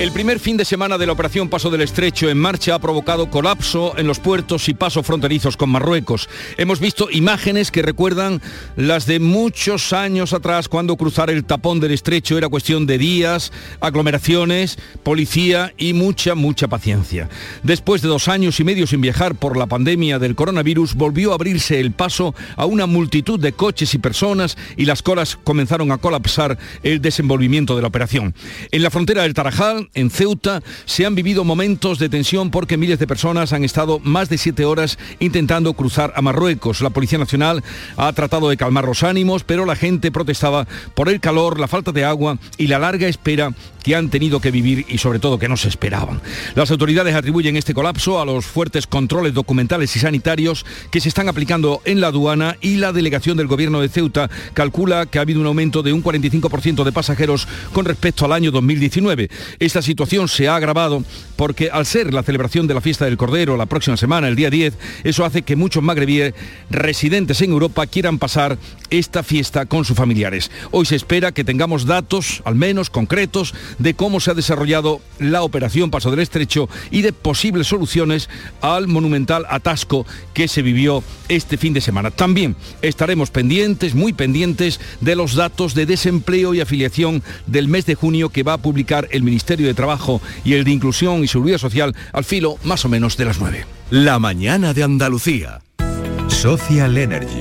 El primer fin de semana de la operación Paso del Estrecho en marcha ha provocado colapso en los puertos y pasos fronterizos con Marruecos. Hemos visto imágenes que recuerdan las de muchos años atrás cuando cruzar el tapón del estrecho era cuestión de días, aglomeraciones, policía y mucha, mucha paciencia. Después de dos años y medio sin viajar por la pandemia del coronavirus, volvió a abrirse el paso a una multitud de coches y personas y las colas comenzaron a colapsar el desenvolvimiento de la operación. En la frontera del Tarajal, en Ceuta se han vivido momentos de tensión porque miles de personas han estado más de siete horas intentando cruzar a Marruecos. La Policía Nacional ha tratado de calmar los ánimos, pero la gente protestaba por el calor, la falta de agua y la larga espera que han tenido que vivir y sobre todo que no se esperaban. Las autoridades atribuyen este colapso a los fuertes controles documentales y sanitarios que se están aplicando en la aduana y la delegación del gobierno de Ceuta calcula que ha habido un aumento de un 45% de pasajeros con respecto al año 2019. Esta situación se ha agravado porque al ser la celebración de la fiesta del Cordero la próxima semana, el día 10, eso hace que muchos magrebíes residentes en Europa quieran pasar esta fiesta con sus familiares. Hoy se espera que tengamos datos, al menos concretos, de cómo se ha desarrollado la operación Paso del Estrecho y de posibles soluciones al monumental atasco que se vivió este fin de semana. También estaremos pendientes, muy pendientes, de los datos de desempleo y afiliación del mes de junio que va a publicar el Ministerio de Trabajo y el de Inclusión y Seguridad Social al filo más o menos de las 9. La mañana de Andalucía. Social Energy.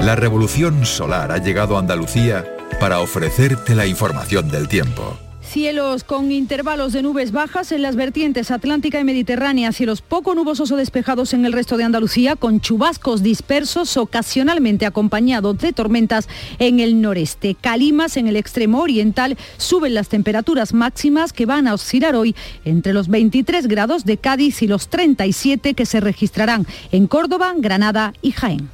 La revolución solar ha llegado a Andalucía para ofrecerte la información del tiempo. Cielos con intervalos de nubes bajas en las vertientes atlántica y mediterránea, cielos poco nubosos o despejados en el resto de Andalucía, con chubascos dispersos ocasionalmente acompañados de tormentas en el noreste. Calimas en el extremo oriental suben las temperaturas máximas que van a oscilar hoy entre los 23 grados de Cádiz y los 37 que se registrarán en Córdoba, Granada y Jaén.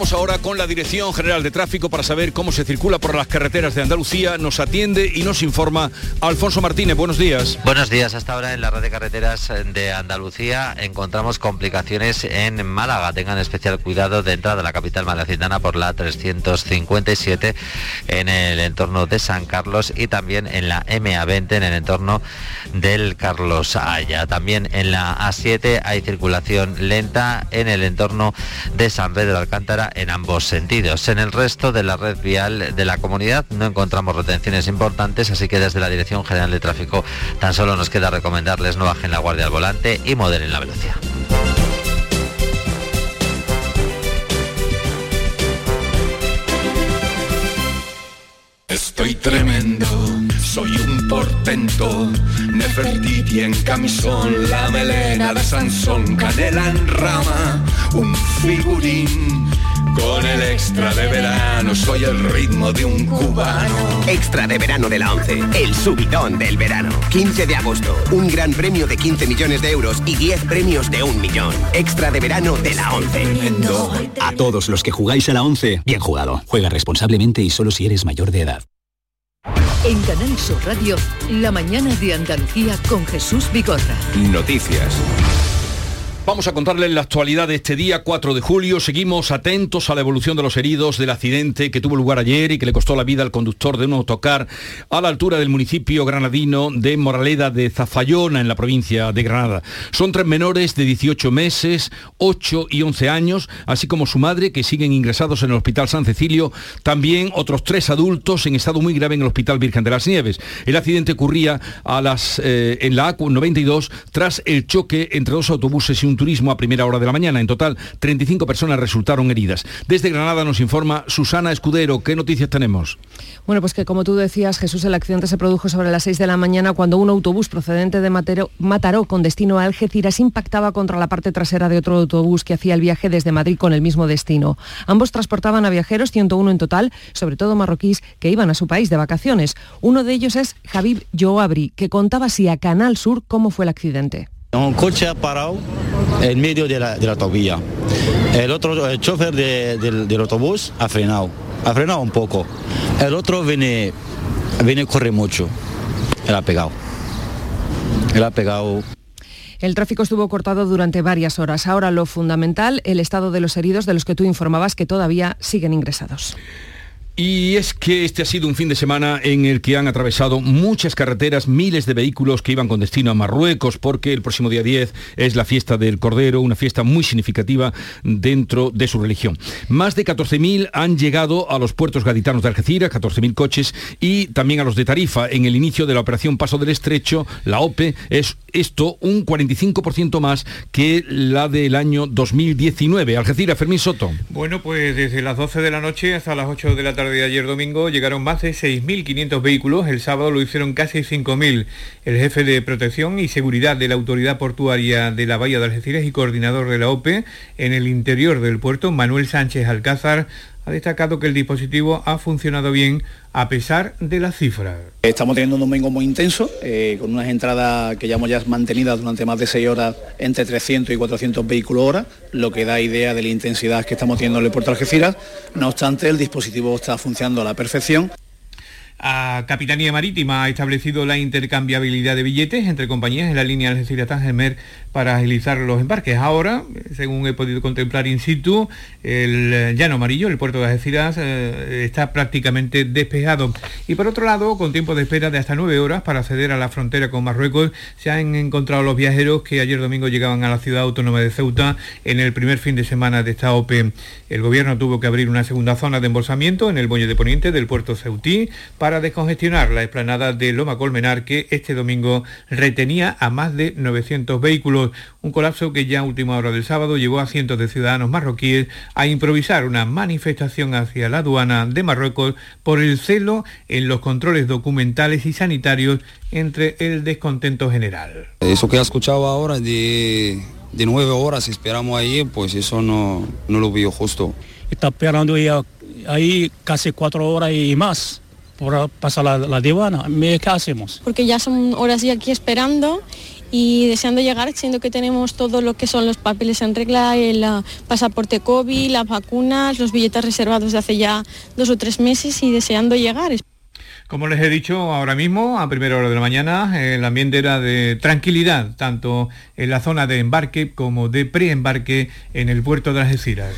Ahora con la Dirección General de Tráfico para saber cómo se circula por las carreteras de Andalucía. Nos atiende y nos informa Alfonso Martínez. Buenos días. Buenos días. Hasta ahora en la red de carreteras de Andalucía encontramos complicaciones en Málaga. Tengan especial cuidado de entrada a la capital malacitana por la 357 en el entorno de San Carlos y también en la MA20 en el entorno del Carlos Haya. También en la A7 hay circulación lenta en el entorno de San Pedro Alcántara en ambos sentidos. En el resto de la red vial de la comunidad no encontramos retenciones importantes, así que desde la Dirección General de Tráfico tan solo nos queda recomendarles no bajen la guardia al volante y moderen la velocidad. Estoy tremendo, soy un portento, Nefertiti en camisón, la melena de Sansón, canela en rama, un figurín. Con el extra de verano soy el ritmo de un cubano. Extra de verano de la 11, el subidón del verano. 15 de agosto, un gran premio de 15 millones de euros y 10 premios de un millón. Extra de verano de la 11. A todos los que jugáis a la 11, bien jugado. Juega responsablemente y solo si eres mayor de edad. En Canal Sur Radio, La mañana de Andalucía con Jesús Vigorra. Noticias. Vamos a contarles la actualidad de este día 4 de julio. Seguimos atentos a la evolución de los heridos del accidente que tuvo lugar ayer y que le costó la vida al conductor de un autocar a la altura del municipio granadino de Moraleda de Zafayona en la provincia de Granada. Son tres menores de 18 meses, 8 y 11 años, así como su madre que siguen ingresados en el Hospital San Cecilio. También otros tres adultos en estado muy grave en el Hospital Virgen de las Nieves. El accidente ocurría a las, eh, en la A92 tras el choque entre dos autobuses y un turismo a primera hora de la mañana. En total, 35 personas resultaron heridas. Desde Granada nos informa Susana Escudero. ¿Qué noticias tenemos? Bueno, pues que como tú decías, Jesús, el accidente se produjo sobre las 6 de la mañana cuando un autobús procedente de Mataró con destino a Algeciras impactaba contra la parte trasera de otro autobús que hacía el viaje desde Madrid con el mismo destino. Ambos transportaban a viajeros, 101 en total, sobre todo marroquíes que iban a su país de vacaciones. Uno de ellos es Javib Joabri, que contaba así a Canal Sur cómo fue el accidente. Un coche ha parado en medio de la, de autovía. El otro, el chofer del, autobús ha frenado, ha frenado un poco. El otro viene, viene corre mucho. Él ha pegado. Él ha pegado. El tráfico estuvo cortado durante varias horas. Ahora lo fundamental, el estado de los heridos de los que tú informabas que todavía siguen ingresados. Y es que este ha sido un fin de semana en el que han atravesado muchas carreteras, miles de vehículos que iban con destino a Marruecos, porque el próximo día 10 es la fiesta del Cordero, una fiesta muy significativa dentro de su religión. Más de 14.000 han llegado a los puertos gaditanos de Algeciras, 14.000 coches, y también a los de Tarifa. En el inicio de la operación Paso del Estrecho, la OPE, es esto un 45% más que la del año 2019. Algeciras, Fermín Soto. Bueno, pues desde las 12 de la noche hasta las 8 de la tarde de ayer domingo llegaron más de 6.500 vehículos, el sábado lo hicieron casi 5.000. El jefe de protección y seguridad de la Autoridad Portuaria de la Bahía de Algeciras y coordinador de la OPE en el interior del puerto, Manuel Sánchez Alcázar, ha destacado que el dispositivo ha funcionado bien a pesar de las cifras. Estamos teniendo un domingo muy intenso, eh, con unas entradas que llevamos ya mantenidas durante más de seis horas entre 300 y 400 vehículos hora, lo que da idea de la intensidad que estamos teniendo en el puerto Algeciras. No obstante, el dispositivo está funcionando a la perfección. A Capitanía Marítima ha establecido la intercambiabilidad de billetes entre compañías en la línea Algeciras-Tangemer para agilizar los embarques. Ahora, según he podido contemplar in situ, el llano amarillo, el puerto de Algeciras, eh, está prácticamente despejado. Y por otro lado, con tiempo de espera de hasta nueve horas para acceder a la frontera con Marruecos, se han encontrado los viajeros que ayer domingo llegaban a la ciudad autónoma de Ceuta en el primer fin de semana de esta OPE. El gobierno tuvo que abrir una segunda zona de embolsamiento en el Boño de Poniente del puerto Ceutí para descongestionar la explanada de Loma Colmenar que este domingo retenía a más de 900 vehículos, un colapso que ya a última hora del sábado llevó a cientos de ciudadanos marroquíes a improvisar una manifestación hacia la aduana de Marruecos por el celo en los controles documentales y sanitarios entre el descontento general. Eso que ha escuchado ahora de, de nueve horas esperamos ahí, pues eso no, no lo veo justo. Está esperando ahí casi cuatro horas y más por pasar la, la divana. ¿Qué hacemos? Porque ya son horas y aquí esperando y deseando llegar, siendo que tenemos todo lo que son los papeles en regla, el ah, pasaporte COVID, las vacunas, los billetes reservados de hace ya dos o tres meses y deseando llegar. Como les he dicho ahora mismo, a primera hora de la mañana, el ambiente era de tranquilidad, tanto en la zona de embarque como de preembarque en el puerto de Algeciras.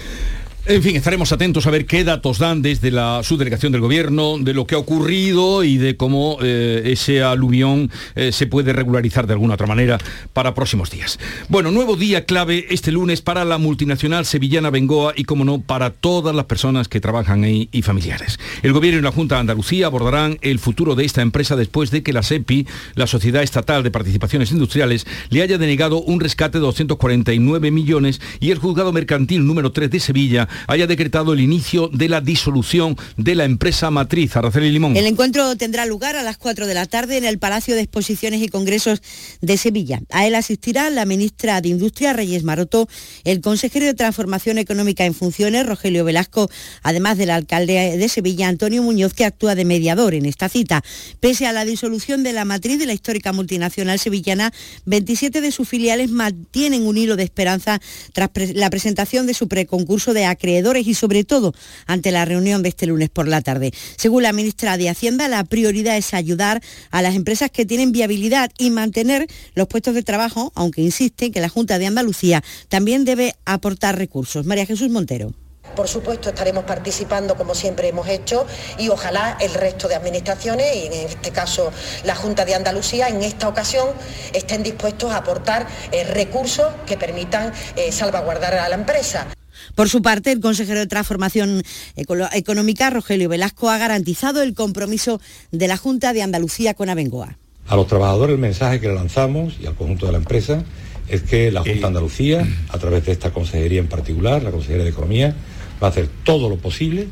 En fin, estaremos atentos a ver qué datos dan desde la subdelegación del gobierno, de lo que ha ocurrido y de cómo eh, ese aluvión eh, se puede regularizar de alguna otra manera para próximos días. Bueno, nuevo día clave este lunes para la multinacional sevillana Bengoa y, como no, para todas las personas que trabajan ahí y familiares. El gobierno y la Junta de Andalucía abordarán el futuro de esta empresa después de que la SEPI, la Sociedad Estatal de Participaciones Industriales, le haya denegado un rescate de 249 millones y el juzgado mercantil número 3 de Sevilla haya decretado el inicio de la disolución de la empresa matriz Araceli Limón. El encuentro tendrá lugar a las 4 de la tarde en el Palacio de Exposiciones y Congresos de Sevilla. A él asistirá la ministra de Industria, Reyes Maroto, el consejero de Transformación Económica en Funciones, Rogelio Velasco, además del alcalde de Sevilla, Antonio Muñoz, que actúa de mediador en esta cita. Pese a la disolución de la matriz de la histórica multinacional sevillana, 27 de sus filiales mantienen un hilo de esperanza tras la presentación de su preconcurso de acreedores y sobre todo ante la reunión de este lunes por la tarde. Según la ministra de Hacienda, la prioridad es ayudar a las empresas que tienen viabilidad y mantener los puestos de trabajo, aunque insiste que la Junta de Andalucía también debe aportar recursos. María Jesús Montero. Por supuesto, estaremos participando como siempre hemos hecho y ojalá el resto de administraciones, y en este caso la Junta de Andalucía, en esta ocasión estén dispuestos a aportar eh, recursos que permitan eh, salvaguardar a la empresa. Por su parte, el consejero de Transformación Económica, Rogelio Velasco, ha garantizado el compromiso de la Junta de Andalucía con Abengoa. A los trabajadores el mensaje que le lanzamos y al conjunto de la empresa es que la Junta de Andalucía, a través de esta consejería en particular, la Consejería de Economía, va a hacer todo lo posible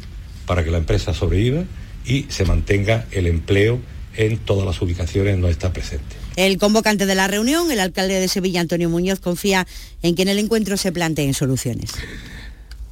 para que la empresa sobreviva y se mantenga el empleo en todas las ubicaciones donde está presente. El convocante de la reunión, el alcalde de Sevilla, Antonio Muñoz, confía en que en el encuentro se planteen soluciones.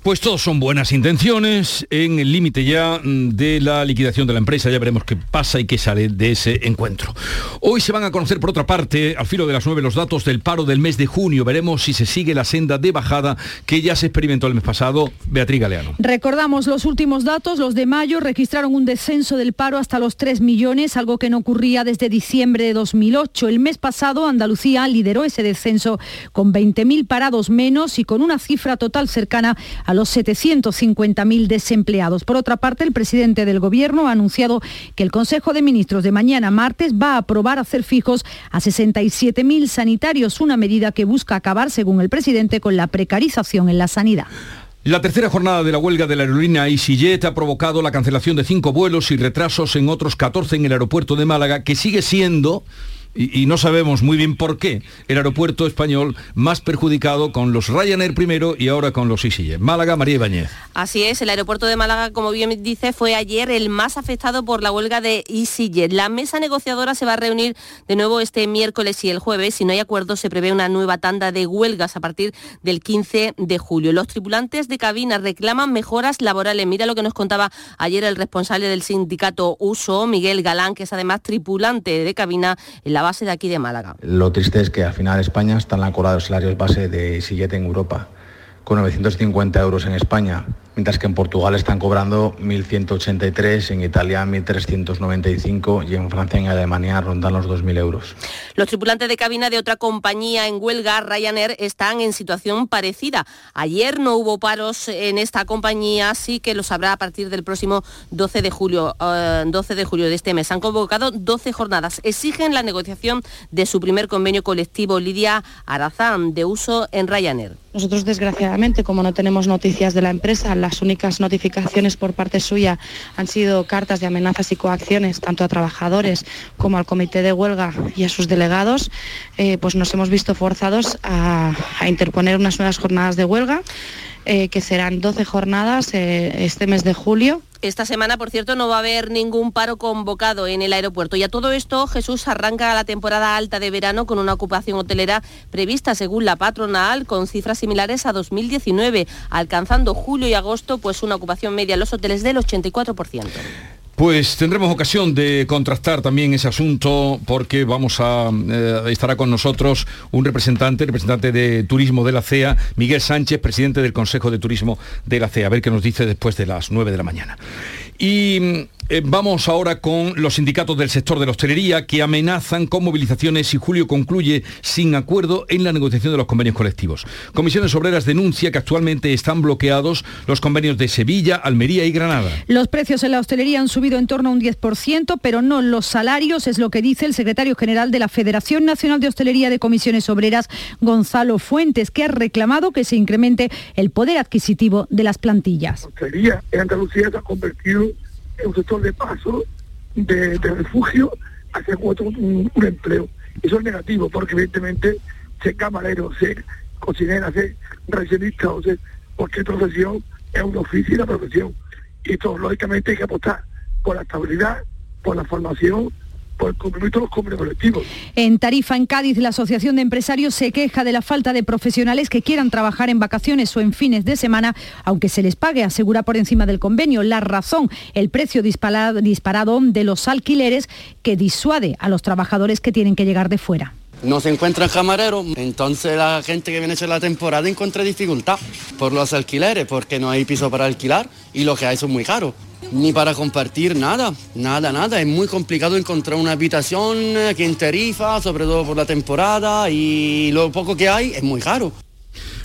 Pues todos son buenas intenciones en el límite ya mm, de la liquidación de la empresa. Ya veremos qué pasa y qué sale de ese encuentro. Hoy se van a conocer, por otra parte, al filo de las nueve, los datos del paro del mes de junio. Veremos si se sigue la senda de bajada que ya se experimentó el mes pasado. Beatriz Galeano. Recordamos los últimos datos, los de mayo, registraron un descenso del paro hasta los 3 millones, algo que no ocurría desde diciembre de 2008. El mes pasado, Andalucía lideró ese descenso con 20.000 parados menos y con una cifra total cercana a los 750.000 desempleados. Por otra parte, el presidente del Gobierno ha anunciado que el Consejo de Ministros de mañana martes va a aprobar hacer fijos a 67.000 sanitarios, una medida que busca acabar, según el presidente, con la precarización en la sanidad. La tercera jornada de la huelga de la aerolínea EasyJet ha provocado la cancelación de cinco vuelos y retrasos en otros 14 en el aeropuerto de Málaga, que sigue siendo y, no sabemos muy bien por qué, el aeropuerto español más perjudicado con los Ryanair primero y ahora con los EasyJet. Málaga, María Ibáñez. Así es, el aeropuerto de Málaga, como bien dice, fue ayer el más afectado por la huelga de EasyJet. La mesa negociadora se va a reunir de nuevo este miércoles y el jueves. Si no hay acuerdo, se prevé una nueva tanda de huelgas a partir del 15 de julio. Los tripulantes de cabina reclaman mejoras laborales. Mira lo que nos contaba ayer el responsable del sindicato USO, Miguel Galán, que es además tripulante de cabina en la base de aquí de Málaga. Lo triste es que al final España está en la cola de los salarios base de sillete en Europa, con 950 euros en España mientras que en Portugal están cobrando 1.183, en Italia 1.395 y en Francia y en Alemania rondan los 2.000 euros. Los tripulantes de cabina de otra compañía en huelga, Ryanair, están en situación parecida. Ayer no hubo paros en esta compañía, sí que los habrá a partir del próximo 12 de julio, 12 eh, de julio de este mes. Han convocado 12 jornadas. Exigen la negociación de su primer convenio colectivo, Lidia Arazán, de uso en Ryanair. Nosotros, desgraciadamente, como no tenemos noticias de la empresa, las únicas notificaciones por parte suya han sido cartas de amenazas y coacciones, tanto a trabajadores como al comité de huelga y a sus delegados, eh, pues nos hemos visto forzados a, interponer unas nuevas jornadas de huelga, eh, que serán 12 jornadas eh, este mes de julio esta semana, por cierto, no va a haber ningún paro convocado en el aeropuerto. Y a todo esto, Jesús arranca la temporada alta de verano con una ocupación hotelera prevista, según la patronal, con cifras similares a 2019, alcanzando julio y agosto pues una ocupación media en los hoteles del 84%. Pues tendremos ocasión de contrastar también ese asunto porque vamos a eh, estará con nosotros un representante, representante de turismo de la CEA, Miguel Sánchez, presidente del Consejo de Turismo de la CEA, a ver qué nos dice después de las 9 de la mañana. Y eh, vamos ahora con los sindicatos del sector de la hostelería que amenazan con movilizaciones si Julio concluye sin acuerdo en la negociación de los convenios colectivos. Comisiones Obreras denuncia que actualmente están bloqueados los convenios de Sevilla, Almería y Granada. Los precios en la hostelería han subido en torno a un 10%, pero no los salarios, es lo que dice el secretario general de la Federación Nacional de Hostelería de Comisiones Obreras, Gonzalo Fuentes, que ha reclamado que se incremente el poder adquisitivo de las plantillas. La hostelería en Andalucía se ha convertido un sector de paso, de, refugio, hacia un, un, empleo. Eso es negativo porque evidentemente ser camarero, ser cocinera, ser recepcionista o ser cualquier profesión es un oficio profesión. Y esto lógicamente hay que apostar por la estabilidad, por la formación, por el cumplimiento de los convenios colectivos. En Tarifa, en Cádiz, la Asociación de Empresarios se queja de la falta de profesionales que quieran trabajar en vacaciones o en fines de semana, aunque se les pague, asegura por encima del convenio. La razón, el precio disparado, disparado de los alquileres que disuade a los trabajadores que tienen que llegar de fuera no se encuentran camareros, entonces la gente que viene a hacer la temporada encuentra dificultad por los alquileres, porque no hay piso para alquilar y lo que hay son muy caros ni para compartir nada, nada, nada. Es muy complicado encontrar una habitación aquí en Tarifa, sobre todo por la temporada, y lo poco que hay es muy caro.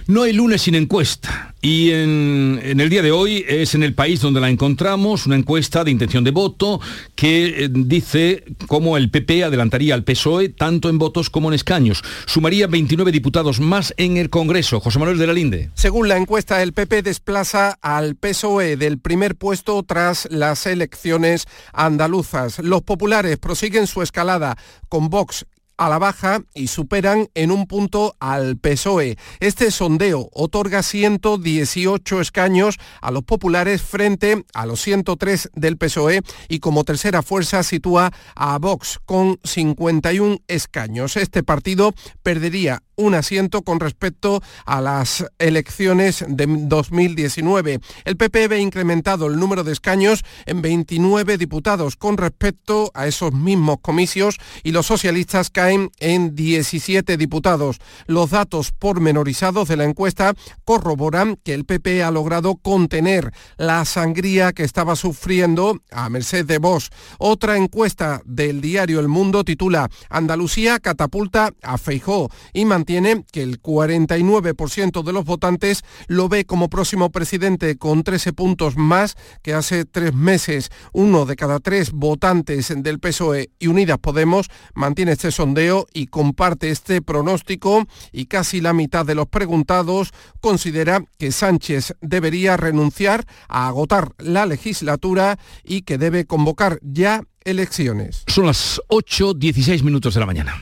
No hay lunes sin encuesta. Y en, el día de hoy es en el país donde la encontramos, una encuesta de intención de voto que eh, dice cómo el PP adelantaría al PSOE tanto en votos como en escaños. Sumaría 29 diputados más en el Congreso. José Manuel de la Linde. Según la encuesta, el PP desplaza al PSOE del primer puesto tras las elecciones andaluzas. Los populares prosiguen su escalada con Vox a la baja y superan en un punto al PSOE. Este sondeo otorga 118 escaños a los populares frente a los 103 del PSOE y como tercera fuerza sitúa a Vox con 51 escaños. Este partido perdería un asiento con respecto a las elecciones de 2019. El PP ve incrementado el número de escaños en 29 diputados con respecto a esos mismos comicios y los socialistas caen en 17 diputados. Los datos pormenorizados de la encuesta corroboran que el PP ha logrado contener la sangría que estaba sufriendo a merced de Vox. Otra encuesta del diario El Mundo titula Andalucía catapulta a Feijó y tiene que el 49% de los votantes lo ve como próximo presidente con 13 puntos más que hace tres meses. Uno de cada tres votantes del PSOE y Unidas Podemos mantiene este sondeo y comparte este pronóstico y casi la mitad de los preguntados considera que Sánchez debería renunciar a agotar la legislatura y que debe convocar ya elecciones. Son las 8.16 minutos de la mañana.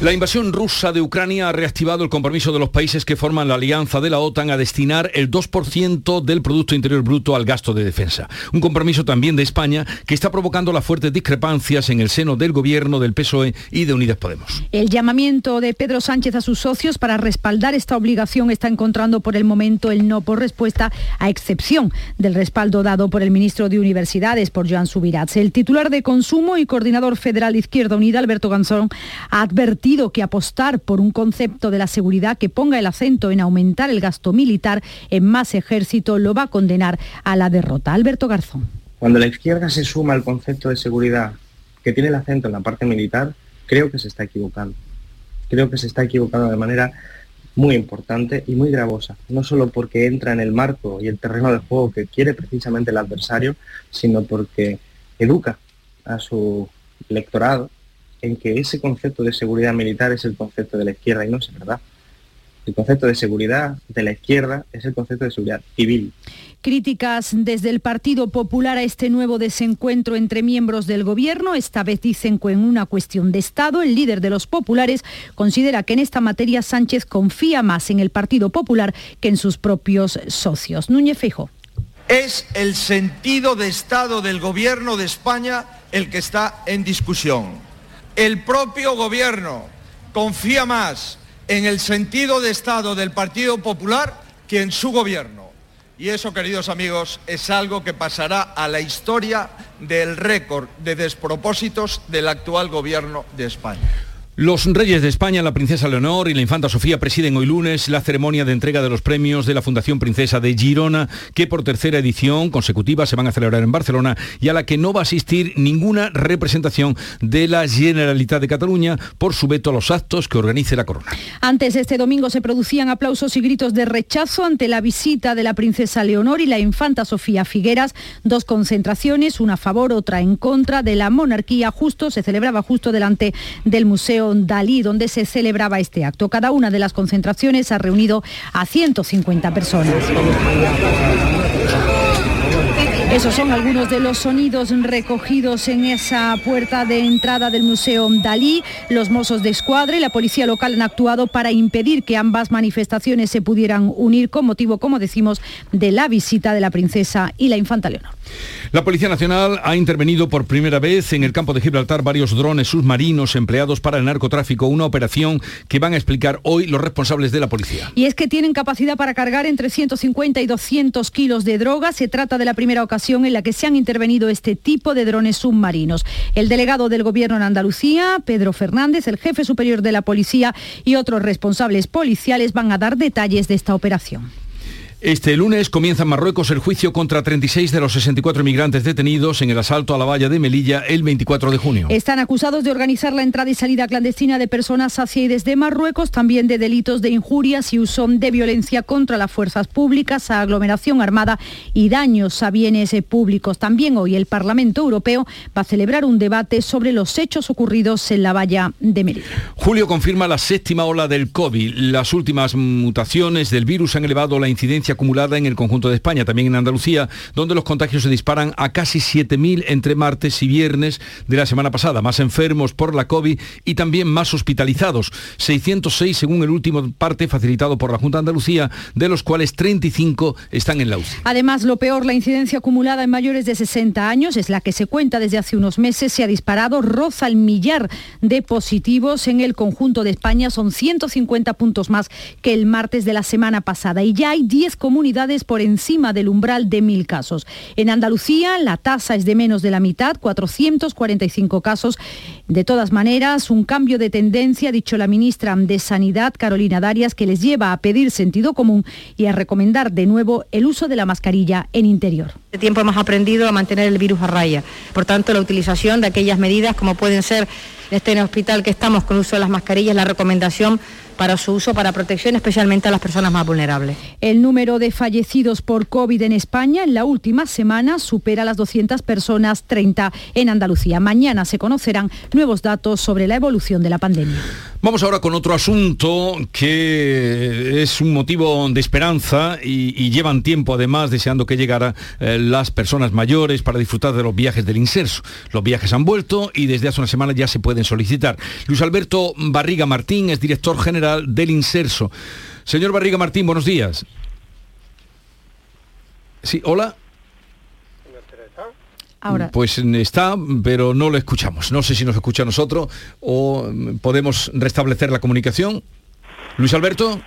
La invasión rusa de Ucrania ha reactivado el compromiso de los países que forman la alianza de la OTAN a destinar el 2% del Producto Interior Bruto al gasto de defensa. Un compromiso también de España que está provocando las fuertes discrepancias en el seno del gobierno del PSOE y de Unidas Podemos. El llamamiento de Pedro Sánchez a sus socios para respaldar esta obligación está encontrando por el momento el no por respuesta, a excepción del respaldo dado por el ministro de Universidades, por Joan Subirats. El titular de Consumo y coordinador federal de Izquierda Unida, Alberto Gansón, ha advertido que apostar por un concepto de la seguridad que ponga el acento en aumentar el gasto militar en más ejército lo va a condenar a la derrota. Alberto Garzón. Cuando la izquierda se suma al concepto de seguridad que tiene el acento en la parte militar, creo que se está equivocando. Creo que se está equivocando de manera muy importante y muy gravosa, no solo porque entra en el marco y el terreno de juego que quiere precisamente el adversario, sino porque educa a su electorado en que ese concepto de seguridad militar es el concepto de la izquierda y no es verdad. El concepto de seguridad de la izquierda es el concepto de seguridad civil. Críticas desde el Partido Popular a este nuevo desencuentro entre miembros del Gobierno. Esta vez dicen que en una cuestión de Estado, el líder de los populares considera que en esta materia Sánchez confía más en el Partido Popular que en sus propios socios. Núñez Feijóo. Es el sentido de Estado del Gobierno de España el que está en discusión el propio gobierno confía más en el sentido de Estado del Partido Popular que en su gobierno. Y eso, queridos amigos, es algo que pasará a la historia del récord de despropósitos del actual gobierno de España. Los reyes de España, la princesa Leonor y la infanta Sofía presiden hoy lunes la ceremonia de entrega de los premios de la Fundación Princesa de Girona, que por tercera edición consecutiva se van a celebrar en Barcelona y a la que no va a asistir ninguna representación de la Generalitat de Cataluña por su veto a los actos que organice la corona. Antes este domingo se producían aplausos y gritos de rechazo ante la visita de la princesa Leonor y la infanta Sofía Figueras, dos concentraciones, una a favor, otra en contra de la monarquía, justo se celebraba justo delante del Museo Dalí, donde se celebraba este acto. Cada una de las concentraciones ha reunido a 150 personas. Esos son algunos de los sonidos recogidos en esa puerta de entrada del Museo Dalí. Los mozos de escuadra y la policía local han actuado para impedir que ambas manifestaciones se pudieran unir con motivo, como decimos, de la visita de la princesa y la infanta Leonor. La Policía Nacional ha intervenido por primera vez en el campo de Gibraltar varios drones submarinos empleados para el narcotráfico, una operación que van a explicar hoy los responsables de la policía. Y es que tienen capacidad para cargar entre 150 y 200 kilos de droga. Se trata de la primera ocasión en la que se han intervenido este tipo de drones submarinos. El delegado del Gobierno en Andalucía, Pedro Fernández, el jefe superior de la policía y otros responsables policiales van a dar detalles de esta operación. Este lunes comienza en Marruecos el juicio contra 36 de los 64 migrantes detenidos en el asalto a la valla de Melilla el 24 de junio. Están acusados de organizar la entrada y salida clandestina de personas hacia y desde Marruecos, también de delitos de injurias y uso de violencia contra las fuerzas públicas, aglomeración armada y daños a bienes públicos. También hoy el Parlamento Europeo va a celebrar un debate sobre los hechos ocurridos en la valla de Melilla. Julio confirma la séptima ola del COVID. Las últimas mutaciones del virus han elevado la incidencia acumulada en el conjunto de España, también en Andalucía, donde los contagios se disparan a casi 7.000 entre martes y viernes de la semana pasada. Más enfermos por la COVID y también más hospitalizados. 606 según el último parte facilitado por la Junta de Andalucía, de los cuales 35 están en la UCI. Además, lo peor, la incidencia acumulada en mayores de 60 años, es la que se cuenta desde hace unos meses, se ha disparado, roza el millar de positivos en el conjunto de España. Son 150 puntos más que el martes de la semana pasada. Y ya hay 10 comunidades por encima del umbral de mil casos. En Andalucía la tasa es de menos de la mitad, 445 casos. De todas maneras, un cambio de tendencia, ha dicho la ministra de Sanidad, Carolina Darias, que les lleva a pedir sentido común y a recomendar de nuevo el uso de la mascarilla en interior. Este tiempo hemos aprendido a mantener el virus a raya. Por tanto, la utilización de aquellas medidas como pueden ser este en el hospital que estamos con uso de las mascarillas, la recomendación para su uso, para protección, especialmente a las personas más vulnerables. El número de fallecidos por COVID en España en la última semana supera las 200 personas, 30 en Andalucía. Mañana se conocerán nuevos datos sobre la evolución de la pandemia. Vamos ahora con otro asunto que es un motivo de esperanza y, llevan tiempo además deseando que llegara eh, las personas mayores para disfrutar de los viajes del inserso. Los viajes han vuelto y desde hace una semana ya se pueden solicitar. Luis Alberto Barriga Martín es director general del inserso. Señor Barriga Martín, buenos días. Sí, hola. Pues está, pero no lo escuchamos. No sé si nos escucha a nosotros o podemos restablecer la comunicación. Luis Alberto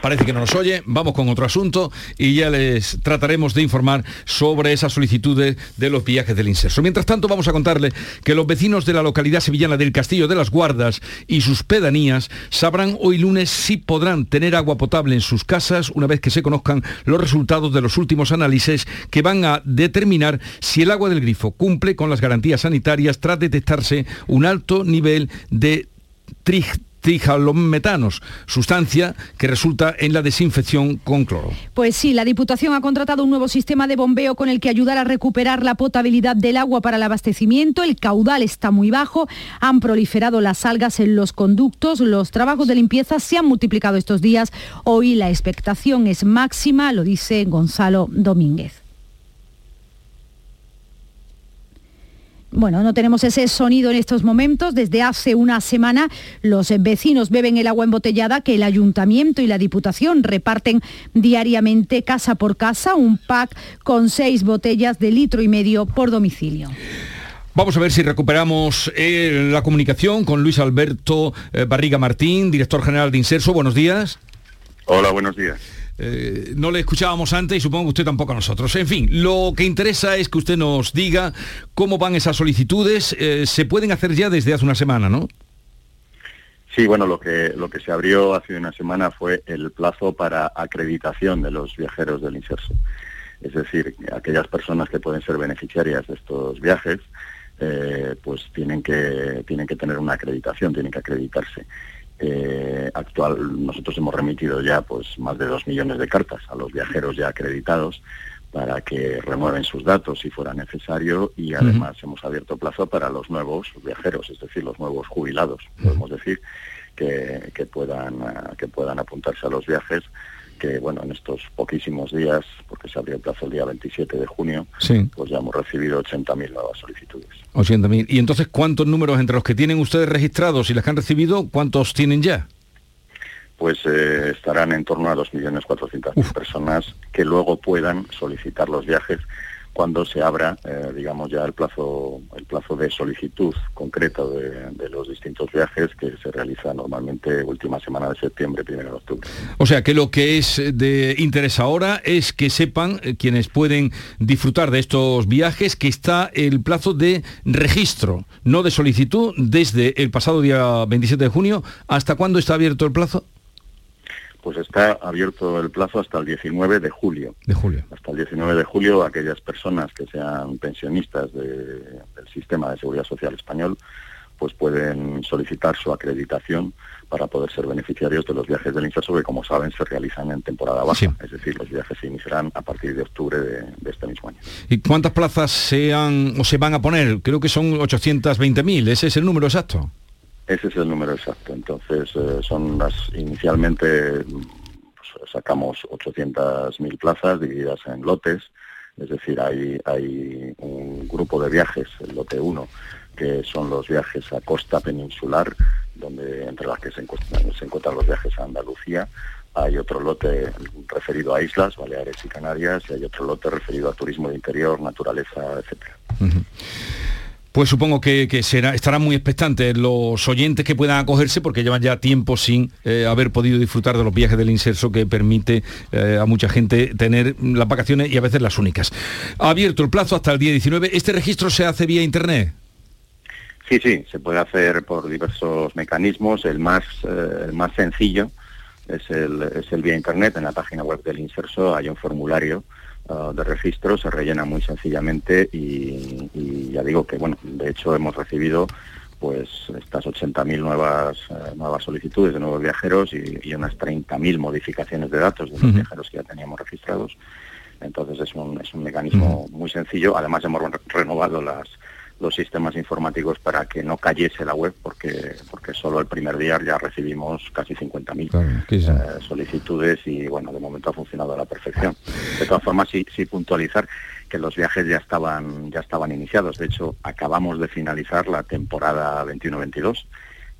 parece que no nos oye, vamos con otro asunto y ya les trataremos de informar sobre esas solicitudes de los viajes del inserso. Mientras tanto, vamos a contarle que los vecinos de la localidad sevillana del Castillo de las Guardas y sus pedanías sabrán hoy lunes si podrán tener agua potable en sus casas una vez que se conozcan los resultados de los últimos análisis que van a determinar si el agua del grifo cumple con las garantías sanitarias tras detectarse un alto nivel de metanos, sustancia que resulta en la desinfección con cloro. Pues sí, la Diputación ha contratado un nuevo sistema de bombeo con el que ayudar a recuperar la potabilidad del agua para el abastecimiento. El caudal está muy bajo, han proliferado las algas en los conductos, los trabajos de limpieza se han multiplicado estos días. Hoy la expectación es máxima, lo dice Gonzalo Domínguez. Bueno, no tenemos ese sonido en estos momentos. Desde hace una semana los vecinos beben el agua embotellada que el ayuntamiento y la Diputación reparten diariamente casa por casa, un pack con seis botellas de litro y medio por domicilio. Vamos a ver si recuperamos eh, la comunicación con Luis Alberto eh, Barriga Martín, director general de Inserso. Buenos días. Hola, buenos días. Eh, no le escuchábamos antes y supongo que usted tampoco a nosotros. En fin, lo que interesa es que usted nos diga cómo van esas solicitudes. Eh, se pueden hacer ya desde hace una semana, ¿no? Sí, bueno, lo que, lo que se abrió hace una semana fue el plazo para acreditación de los viajeros del inserso. Es decir, aquellas personas que pueden ser beneficiarias de estos viajes, eh, pues tienen que, tienen que tener una acreditación, tienen que acreditarse. Eh, actual, nosotros hemos remitido ya pues más de dos millones de cartas a los viajeros ya acreditados para que remueven sus datos si fuera necesario y además hemos abierto plazo para los nuevos viajeros, es decir, los nuevos jubilados, podemos decir, que, puedan, que puedan apuntarse a los viajes que, bueno, en estos poquísimos días, porque se abrió el plazo el día 27 de junio, Sí. pues ya hemos recibido 80.000 nuevas solicitudes. 80.000. ¿Y entonces cuántos números entre los que tienen ustedes registrados y las que han recibido, cuántos tienen ya? Pues eh, estarán en torno a 2.400.000 personas que luego puedan solicitar los viajes cuando se abra, eh, digamos, ya el plazo, el plazo de solicitud concreto de, de los distintos viajes que se realiza normalmente última semana de septiembre, primero de octubre. O sea que lo que es de interés ahora es que sepan eh, quienes pueden disfrutar de estos viajes que está el plazo de registro, no de solicitud, desde el pasado día 27 de junio. ¿Hasta cuándo está abierto el plazo? Pues está abierto el plazo hasta el 19 de julio. De julio. Hasta el 19 de julio aquellas personas que sean pensionistas de- del sistema de seguridad social español pues pueden solicitar su acreditación para poder ser beneficiarios de los viajes del Inserso que como saben se realizan en temporada baja, es decir, los viajes se iniciarán a partir de octubre de, de este mismo año. ¿Y cuántas plazas se han o se van a poner? Creo que son 820.000, ese es el número exacto. Ese es el número exacto. Entonces, eh, son las inicialmente pues, sacamos 800.000 plazas divididas en lotes, es decir, hay, hay un grupo de viajes, el lote 1, que son los viajes a costa peninsular, donde entre las que se encuentran, los viajes a Andalucía. Hay otro lote referido a islas, Baleares y Canarias, y hay otro lote referido a turismo de interior, naturaleza, etcétera. Pues supongo que, que será, estarán muy expectantes los oyentes que puedan acogerse porque llevan ya tiempo sin eh, haber podido disfrutar de los viajes del inserso que permite eh, a mucha gente tener las vacaciones y a veces las únicas. Ha abierto el plazo hasta el día 19. ¿Este registro se hace vía internet? Sí, sí, se puede hacer por diversos mecanismos. El más, eh, el más sencillo es el, es el vía internet. En la página web del Inserso hay un formulario uh, de registro, se rellena muy sencillamente y, y, ya digo que, bueno, de hecho hemos recibido pues estas 80.000 nuevas, uh, nuevas solicitudes de nuevos viajeros y, y unas 30.000 modificaciones de datos de los uh -huh. viajeros que ya teníamos registrados. Entonces es un, es un mecanismo -huh. muy sencillo. Además hemos re renovado las, los sistemas informáticos para que no cayese la web, porque porque solo el primer día ya recibimos casi 50.000 claro, eh, solicitudes y bueno, de momento ha funcionado a la perfección. De todas formas, sí, sí puntualizar que los viajes ya estaban ya estaban iniciados. De hecho, acabamos de finalizar la temporada 21-22.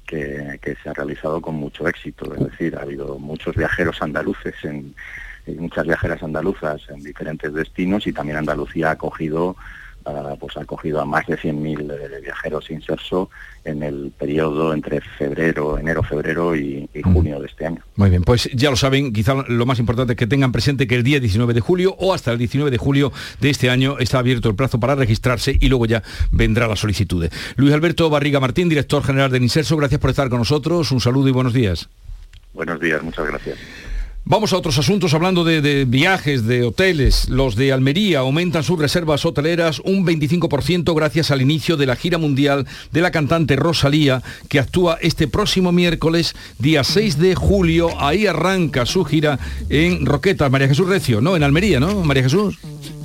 Que, que se ha realizado con mucho éxito, es decir, ha habido muchos viajeros andaluces en, muchas viajeras andaluzas en diferentes destinos y también Andalucía ha acogido Uh, pues ha acogido a más de 100.000 eh, viajeros inserso en el periodo entre febrero, enero, febrero y, y junio de este año. Muy bien, pues ya lo saben, quizá lo más importante es que tengan presente que el día 19 de julio o hasta el 19 de julio de este año está abierto el plazo para registrarse y luego ya vendrá la solicitud. Luis Alberto Barriga Martín, director general del Inserso, gracias por estar con nosotros, un saludo y buenos días. Buenos días, muchas gracias. Vamos a otros asuntos hablando de, viajes, de hoteles. Los de Almería aumentan sus reservas hoteleras un 25% gracias al inicio de la gira mundial de la cantante Rosalía, que actúa este próximo miércoles, día 6 de julio. Ahí arranca su gira en Roquetas, María Jesús Recio, ¿no? En Almería, ¿no? María Jesús.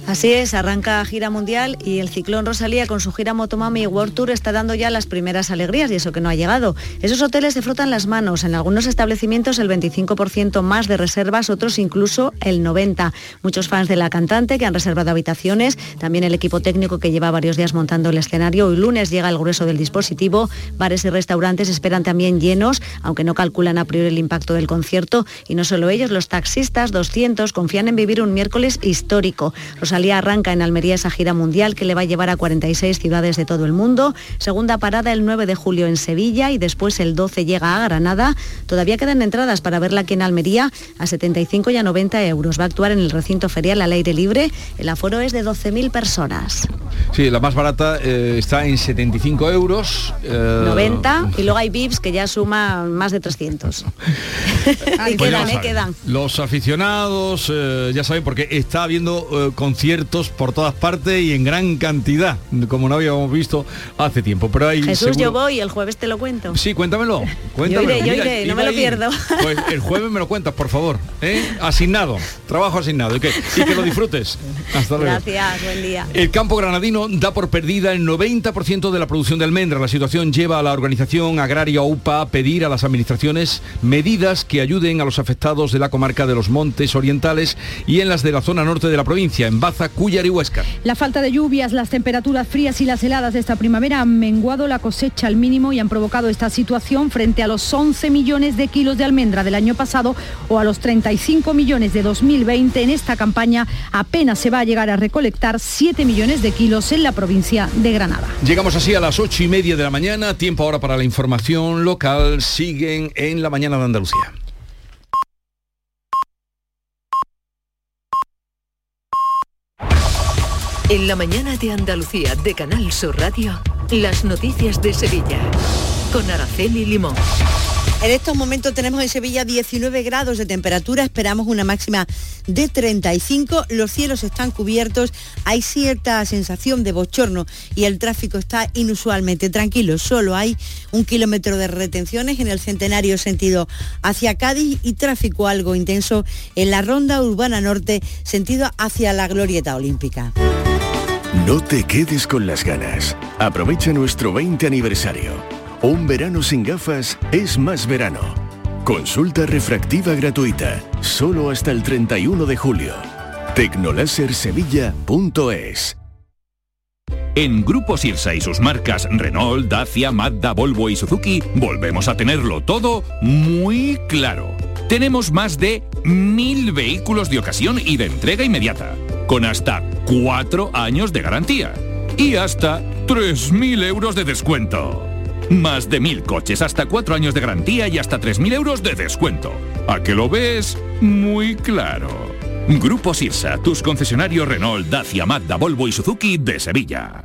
Así es, arranca gira mundial y el ciclón Rosalía con su gira Motomami World Tour está dando ya las primeras alegrías y eso que no ha llegado. Esos hoteles se frotan las manos, en algunos establecimientos el 25% más de reservas, otros incluso el 90%. Muchos fans de la cantante que han reservado habitaciones, también el equipo técnico que lleva varios días montando el escenario. Hoy lunes llega el grueso del dispositivo, bares y restaurantes esperan también llenos, aunque no calculan a priori el impacto del concierto. Y no solo ellos, los taxistas, 200, confían en vivir un miércoles histórico. Rosalía arranca en Almería esa gira mundial que le va a llevar a 46 ciudades de todo el mundo. Segunda parada el 9 de julio en Sevilla y después el 12 llega a Granada. Todavía quedan entradas para verla aquí en Almería a 75 y a 90 euros. Va a actuar en el recinto ferial al aire libre. El aforo es de 12.000 personas. Sí, la más barata eh, está en 75 euros. Eh... 90 y luego hay VIPs que ya suma más de 300. y pues quedan, eh, quedan. Los aficionados, eh, ya saben, porque está habiendo conciertos conciertos por todas partes y en gran cantidad, como no habíamos visto hace tiempo. Pero hay Jesús, seguro... yo voy, el jueves te lo cuento. Sí, cuéntamelo. cuéntamelo. Yo iré, yo Mira, iré, no me lo pierdo. Pues el jueves me lo cuentas, por favor. ¿eh? Asignado, trabajo asignado. Y que, y que lo disfrutes. Hasta luego. Gracias, buen día. El campo granadino da por perdida el 90% de la producción de almendra. La situación lleva a la organización agraria UPA a pedir a las administraciones medidas que ayuden a los afectados de la comarca de los Montes Orientales y en las de la zona norte de la provincia, en Baza, Cúllar y Huesca. La falta de lluvias, las temperaturas frías y las heladas de esta primavera han menguado la cosecha al mínimo y han provocado esta situación frente a los 11 millones de kilos de almendra del año pasado o a los 35 millones de 2020. En esta campaña apenas se va a llegar a recolectar 7 millones de kilos en la provincia de Granada. Llegamos así a las 8 y media de la mañana, tiempo ahora para la información local. Siguen en la mañana de Andalucía. En la mañana de Andalucía de Canal Sur Radio, las noticias de Sevilla con Araceli Limón. En estos momentos tenemos en Sevilla 19 grados de temperatura, esperamos una máxima de 35, los cielos están cubiertos, hay cierta sensación de bochorno y el tráfico está inusualmente tranquilo, solo hay un kilómetro de retenciones en el centenario sentido hacia Cádiz y tráfico algo intenso en la ronda urbana norte sentido hacia la glorieta olímpica. No te quedes con las ganas. Aprovecha nuestro 20 aniversario. Un verano sin gafas es más verano. Consulta refractiva gratuita, solo hasta el 31 de julio. Tecnolasersevilla.es En Grupo Sirsa y sus marcas Renault, Dacia, Mazda, Volvo y Suzuki volvemos a tenerlo todo muy claro. Tenemos más de mil vehículos de ocasión y de entrega inmediata, con hasta cuatro años de garantía y hasta 3.000 euros de descuento. Más de mil coches, hasta cuatro años de garantía y hasta 3.000 euros de descuento. ¿A que lo ves? Muy claro. Grupo Sirsa, tus concesionarios Renault, Dacia, Mazda, Volvo y Suzuki de Sevilla.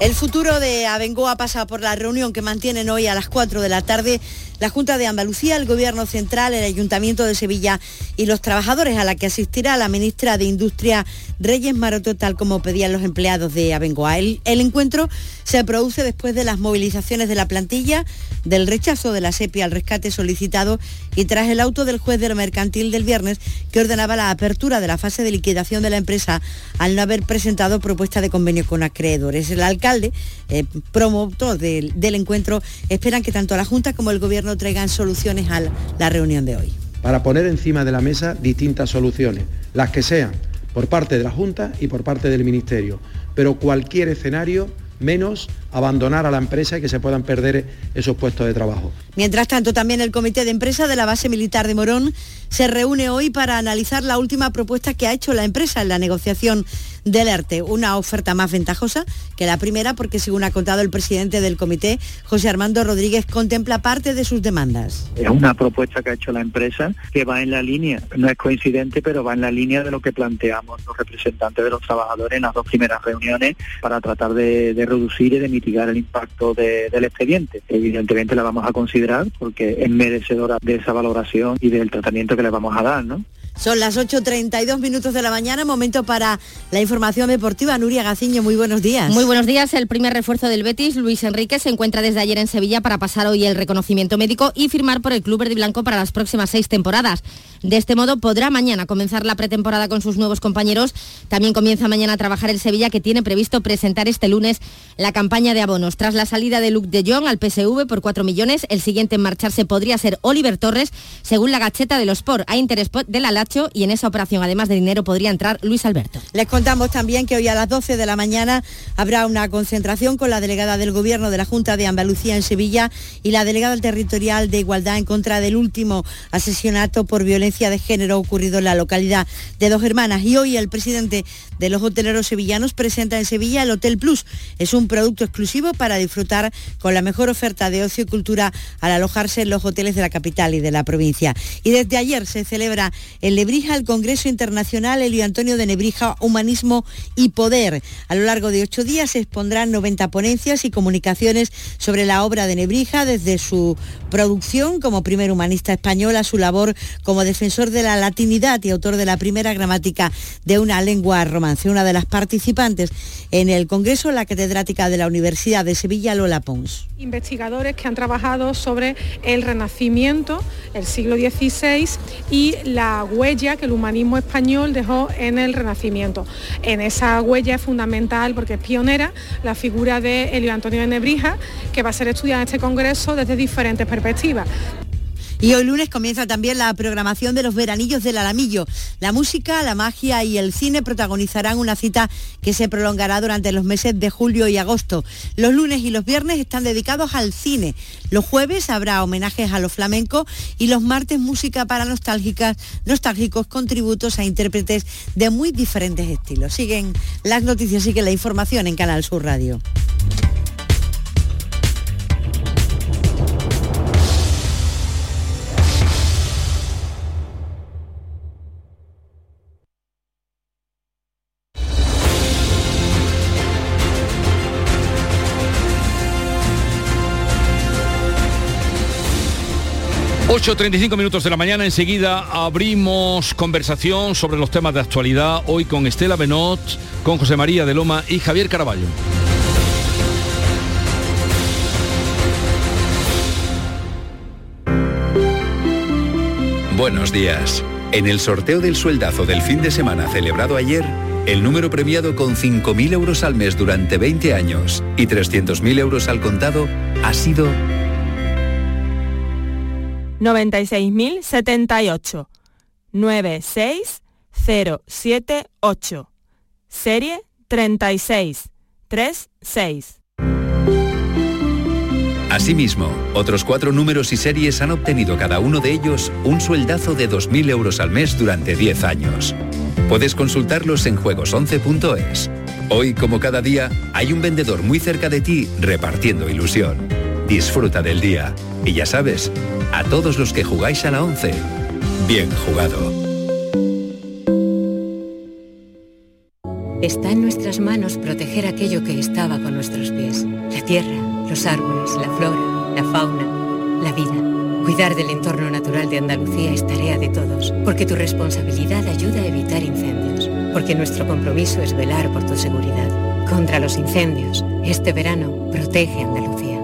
El futuro de Abengoa pasa por la reunión que mantienen hoy a las 4 de la tarde la Junta de Andalucía, el Gobierno Central, el Ayuntamiento de Sevilla y los trabajadores a la que asistirá la ministra de Industria Reyes Maroto, tal como pedían los empleados de Abengoa. El, encuentro se produce después de las movilizaciones de la plantilla, del rechazo de la SEPI al rescate solicitado y tras el auto del juez del mercantil del viernes que ordenaba la apertura de la fase de liquidación de la empresa al no haber presentado propuesta de convenio con acreedores. El alcalde, eh, promotor del, del encuentro, esperan que tanto la Junta como el Gobierno traigan soluciones a la reunión de hoy. Para poner encima de la mesa distintas soluciones, las que sean por parte de la Junta y por parte del Ministerio, pero cualquier escenario menos abandonar a la empresa y que se puedan perder esos puestos de trabajo. Mientras tanto, también el Comité de Empresa de la Base Militar de Morón se reúne hoy para analizar la última propuesta que ha hecho la empresa en la negociación del ERTE, una oferta más ventajosa que la primera porque, según ha contado el presidente del comité, José Armando Rodríguez, contempla parte de sus demandas. Es una propuesta que ha hecho la empresa que va en la línea, no es coincidente, pero va en la línea de lo que planteamos los representantes de los trabajadores en las dos primeras reuniones para tratar de, reducir y de mitigar el impacto de- del expediente. Evidentemente la vamos a considerar porque es merecedora de esa valoración y del tratamiento que le vamos a dar, ¿no? Son las 8.32 minutos de la mañana, momento para la información deportiva. Nuria Gaciño, muy buenos días. Muy buenos días. El primer refuerzo del Betis, Luis Enrique, se encuentra desde ayer en Sevilla para pasar hoy el reconocimiento médico y firmar por el Club Verde Blanco para las próximas seis temporadas. De este modo podrá mañana comenzar la pretemporada con sus nuevos compañeros. También comienza mañana a trabajar el Sevilla que tiene previsto presentar este lunes la campaña de abonos. Tras la salida de Luke de Jong al PSV por 4 millones, el siguiente en marcharse podría ser Oliver Torres, según la gacheta de los Sport. Hay interés del Alacho y en esa operación, además de dinero, podría entrar Luis Alberto. Les contamos también que hoy a las 12 de la mañana habrá una concentración con la delegada del Gobierno de la Junta de Andalucía en Sevilla y la delegada territorial de Igualdad en contra del último asesinato por violencia de género ocurrido en la localidad de Dos Hermanas. Y hoy el presidente de los hoteleros sevillanos presenta en Sevilla el Hotel Plus. Es un producto exclusivo para disfrutar con la mejor oferta de ocio y cultura al alojarse en los hoteles de la capital y de la provincia. Y desde ayer se celebra en Lebrija el Congreso Internacional Elio Antonio de Nebrija, Humanismo y Poder. A lo largo de ocho días se expondrán 90 ponencias y comunicaciones sobre la obra de Nebrija, desde su producción como primer humanista español a su labor como defensor defensor de la latinidad y autor de la primera gramática de una lengua romance, una de las participantes en el Congreso, la catedrática de la Universidad de Sevilla, Lola Pons. Investigadores que han trabajado sobre el Renacimiento, el siglo XVI y la huella que el humanismo español dejó en el Renacimiento. En esa huella es fundamental porque es pionera la figura de Elio Antonio de Nebrija, que va a ser estudiada en este Congreso desde diferentes perspectivas. Y hoy lunes comienza también la programación de los veranillos del Alamillo. La música, la magia y el cine protagonizarán una cita que se prolongará durante los meses de julio y agosto. Los lunes y los viernes están dedicados al cine. Los jueves habrá homenajes a los flamencos y los martes música para nostálgicas, nostálgicos con tributos a intérpretes de muy diferentes estilos. Siguen las noticias, sigue la información en Canal Sur Radio. 8.35 minutos de la mañana, enseguida abrimos conversación sobre los temas de actualidad, hoy con Estela Benot, con José María de Loma y Javier Caraballo. Buenos días. En el sorteo del sueldazo del fin de semana celebrado ayer, el número premiado con 5.000 euros al mes durante 20 años y 300.000 euros al contado ha sido 96.078. 96078. Serie 3636. Asimismo, otros cuatro números y series han obtenido cada uno de ellos un sueldazo de 2.000 euros al mes durante 10 años. Puedes consultarlos en juegos11.es. Hoy, como cada día, hay un vendedor muy cerca de ti repartiendo ilusión. Disfruta del día. Y ya sabes, a todos los que jugáis a la 11, bien jugado. Está en nuestras manos proteger aquello que estaba con nuestros pies. La tierra, los árboles, la flora, la fauna, la vida. Cuidar del entorno natural de Andalucía es tarea de todos, porque tu responsabilidad ayuda a evitar incendios, porque nuestro compromiso es velar por tu seguridad. Contra los incendios, este verano, protege Andalucía.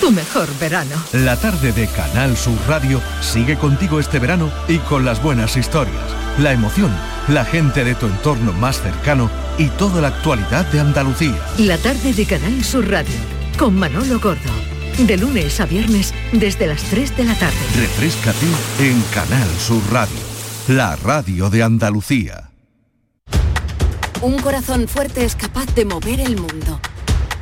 Tu mejor verano. La tarde de Canal Sur Radio sigue contigo este verano y con las buenas historias, la emoción, la gente de tu entorno más cercano y toda la actualidad de Andalucía. La tarde de Canal Sur Radio con Manolo Gordo. De lunes a viernes desde las 3 de la tarde. Refrescate en Canal Sur Radio, la radio de Andalucía. Un corazón fuerte es capaz de mover el mundo.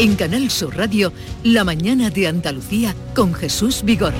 En Canal Sur Radio, La mañana de Andalucía con Jesús Vigorra.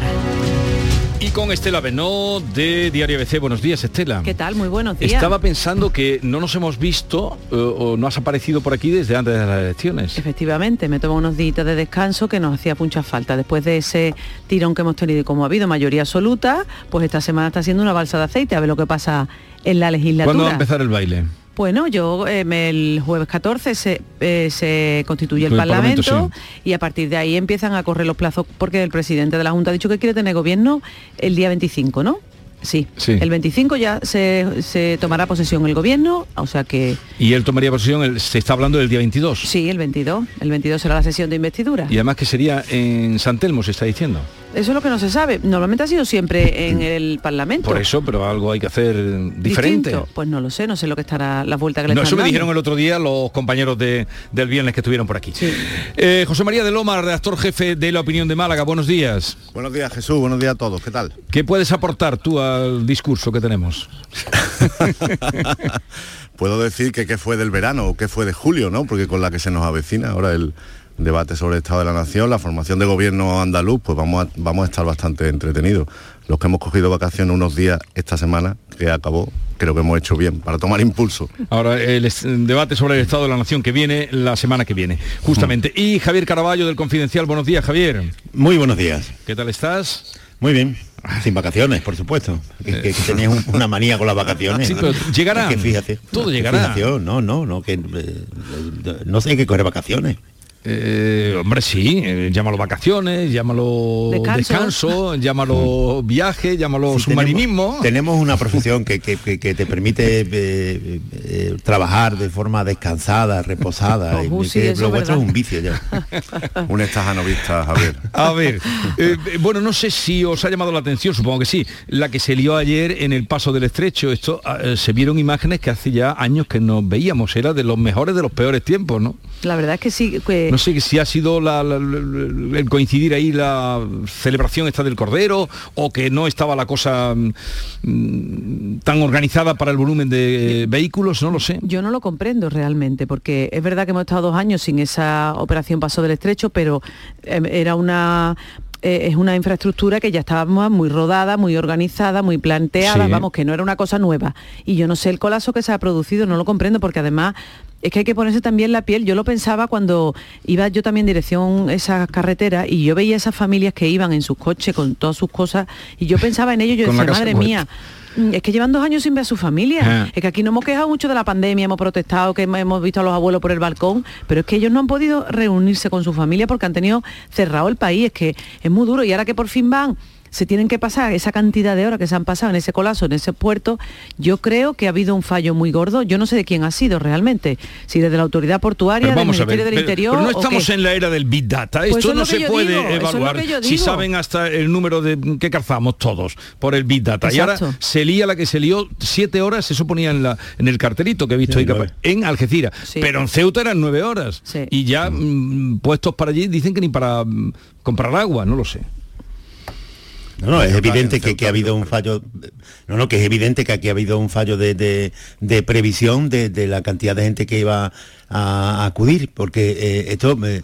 Y con Estela Benó de Diario ABC. Buenos días, Estela. ¿Qué tal? Muy buenos días. Estaba pensando que no nos hemos visto eh, o no has aparecido por aquí desde antes de las elecciones. Efectivamente, me tomo unos días de descanso que nos hacía mucha falta. Después de ese tirón que hemos tenido y como ha habido mayoría absoluta, pues esta semana está siendo una balsa de aceite a ver lo que pasa en la legislatura. ¿Cuándo va a empezar el baile? Bueno, yo em, el jueves 14 se, eh, se constituye el El Parlamento, Parlamento, y a partir de ahí empiezan a correr los plazos porque el presidente de la Junta ha dicho que quiere tener gobierno el día 25, ¿no? Sí, Sí. el 25 ya se, se tomará posesión el gobierno, o sea que Y él tomaría posesión, el- se está hablando del día 22. sí, el 22, el 22 será la sesión de investidura. Y además que sería en San Telmo, se está diciendo. Eso es lo que no se sabe. Normalmente ha sido siempre en el Parlamento. Por eso, pero algo hay que hacer diferente. Distinto. Pues no lo sé, no sé lo que estará la vuelta que le No, están eso me dando. dijeron el otro día los compañeros de- del viernes que estuvieron por aquí. Eh, José María de Loma, redactor jefe de La Opinión de Málaga, buenos días. Buenos días Jesús, buenos días a todos, ¿qué tal? ¿Qué puedes aportar tú al discurso que tenemos? Puedo decir que qué fue del verano o qué fue de julio, ¿no? Porque con la que se nos avecina ahora el debate sobre el Estado de la Nación, la formación de gobierno andaluz, pues vamos a, vamos a estar bastante entretenidos. Los que hemos cogido vacaciones unos días esta semana, que acabó, creo que hemos hecho bien, para tomar impulso. Ahora el debate sobre el Estado de la Nación que viene la semana que viene, justamente. Y Javier Caraballo del Confidencial, buenos días, Javier. Muy buenos días. ¿Qué tal estás? Muy bien. Sin vacaciones, por supuesto. Que, que- que tenías un- una manía con las vacaciones. Sí, pero llegarán. Es que fíjate. Todo llegará. Fijación, No, no, no, que eh, no sé, hay que coger vacaciones. Eh, hombre, sí, eh, llámalo vacaciones, llámalo Descanso. descanso, llámalo viaje, llámalo Sí, submarinismo. Tenemos, tenemos una profesión que, que- que- que te permite eh, eh, trabajar de forma descansada, reposada. y Ojo, sí, lo es vuestro es un vicio ya. un estajanovista. A ver, eh, bueno, no sé si os ha llamado la atención, supongo que sí, la que se lió ayer en el paso del estrecho. Esto ah, eh, se vieron imágenes que hace ya años que nos veíamos, era de los mejores de los peores tiempos, ¿no? La verdad es que sí, que No sé si ha sido la- el coincidir ahí la celebración esta del Cordero o que no estaba la cosa mm, tan organizada para el volumen de vehículos, no lo sé. Yo no lo comprendo realmente, porque es verdad que hemos estado dos años sin esa operación Paso del Estrecho, pero eh, era una eh, es una infraestructura que ya estaba muy rodada, muy organizada, muy planteada, Sí. vamos, que no era una cosa nueva. Y yo no sé el colapso que se ha producido, no lo comprendo, porque además es que hay que ponerse también la piel. Yo lo pensaba cuando iba yo también en dirección esa carretera y yo veía esas familias que iban en sus coches con todas sus cosas y yo pensaba en ello, yo decía, madre muerta". mía, Es que llevan dos años sin ver a su familia. Ah. Es que aquí no hemos quejado mucho de la pandemia, hemos protestado, que hemos- hemos visto a los abuelos por el balcón, pero es que ellos no han podido reunirse con su familia porque han tenido cerrado el país. Es que es muy duro. Y ahora que por fin van, se tienen que pasar esa cantidad de horas que se han pasado en ese colapso, en ese puerto, yo creo que ha habido un fallo muy gordo. Yo no sé de quién ha sido realmente. Si desde la autoridad portuaria, del vamos a ver, Ministerio del pero- Interior. pero no estamos en la era del Big Data. Pues Esto es no se puede digo, es evaluar si saben hasta el número de que calzamos todos por el Big Data. Y ahora se lía la que se lió siete horas, eso ponía en, la, en el cartelito que he visto ahí en Algeciras. Pero en Ceuta eran nueve horas. Y ya mm, puestos para allí dicen que ni para mm, comprar agua, no lo sé. No, no, es evidente que, que ha habido un fallo. No, no, que es evidente que aquí ha habido un fallo de, de- de previsión de, de la cantidad de gente que iba a, a acudir, porque eh, esto eh,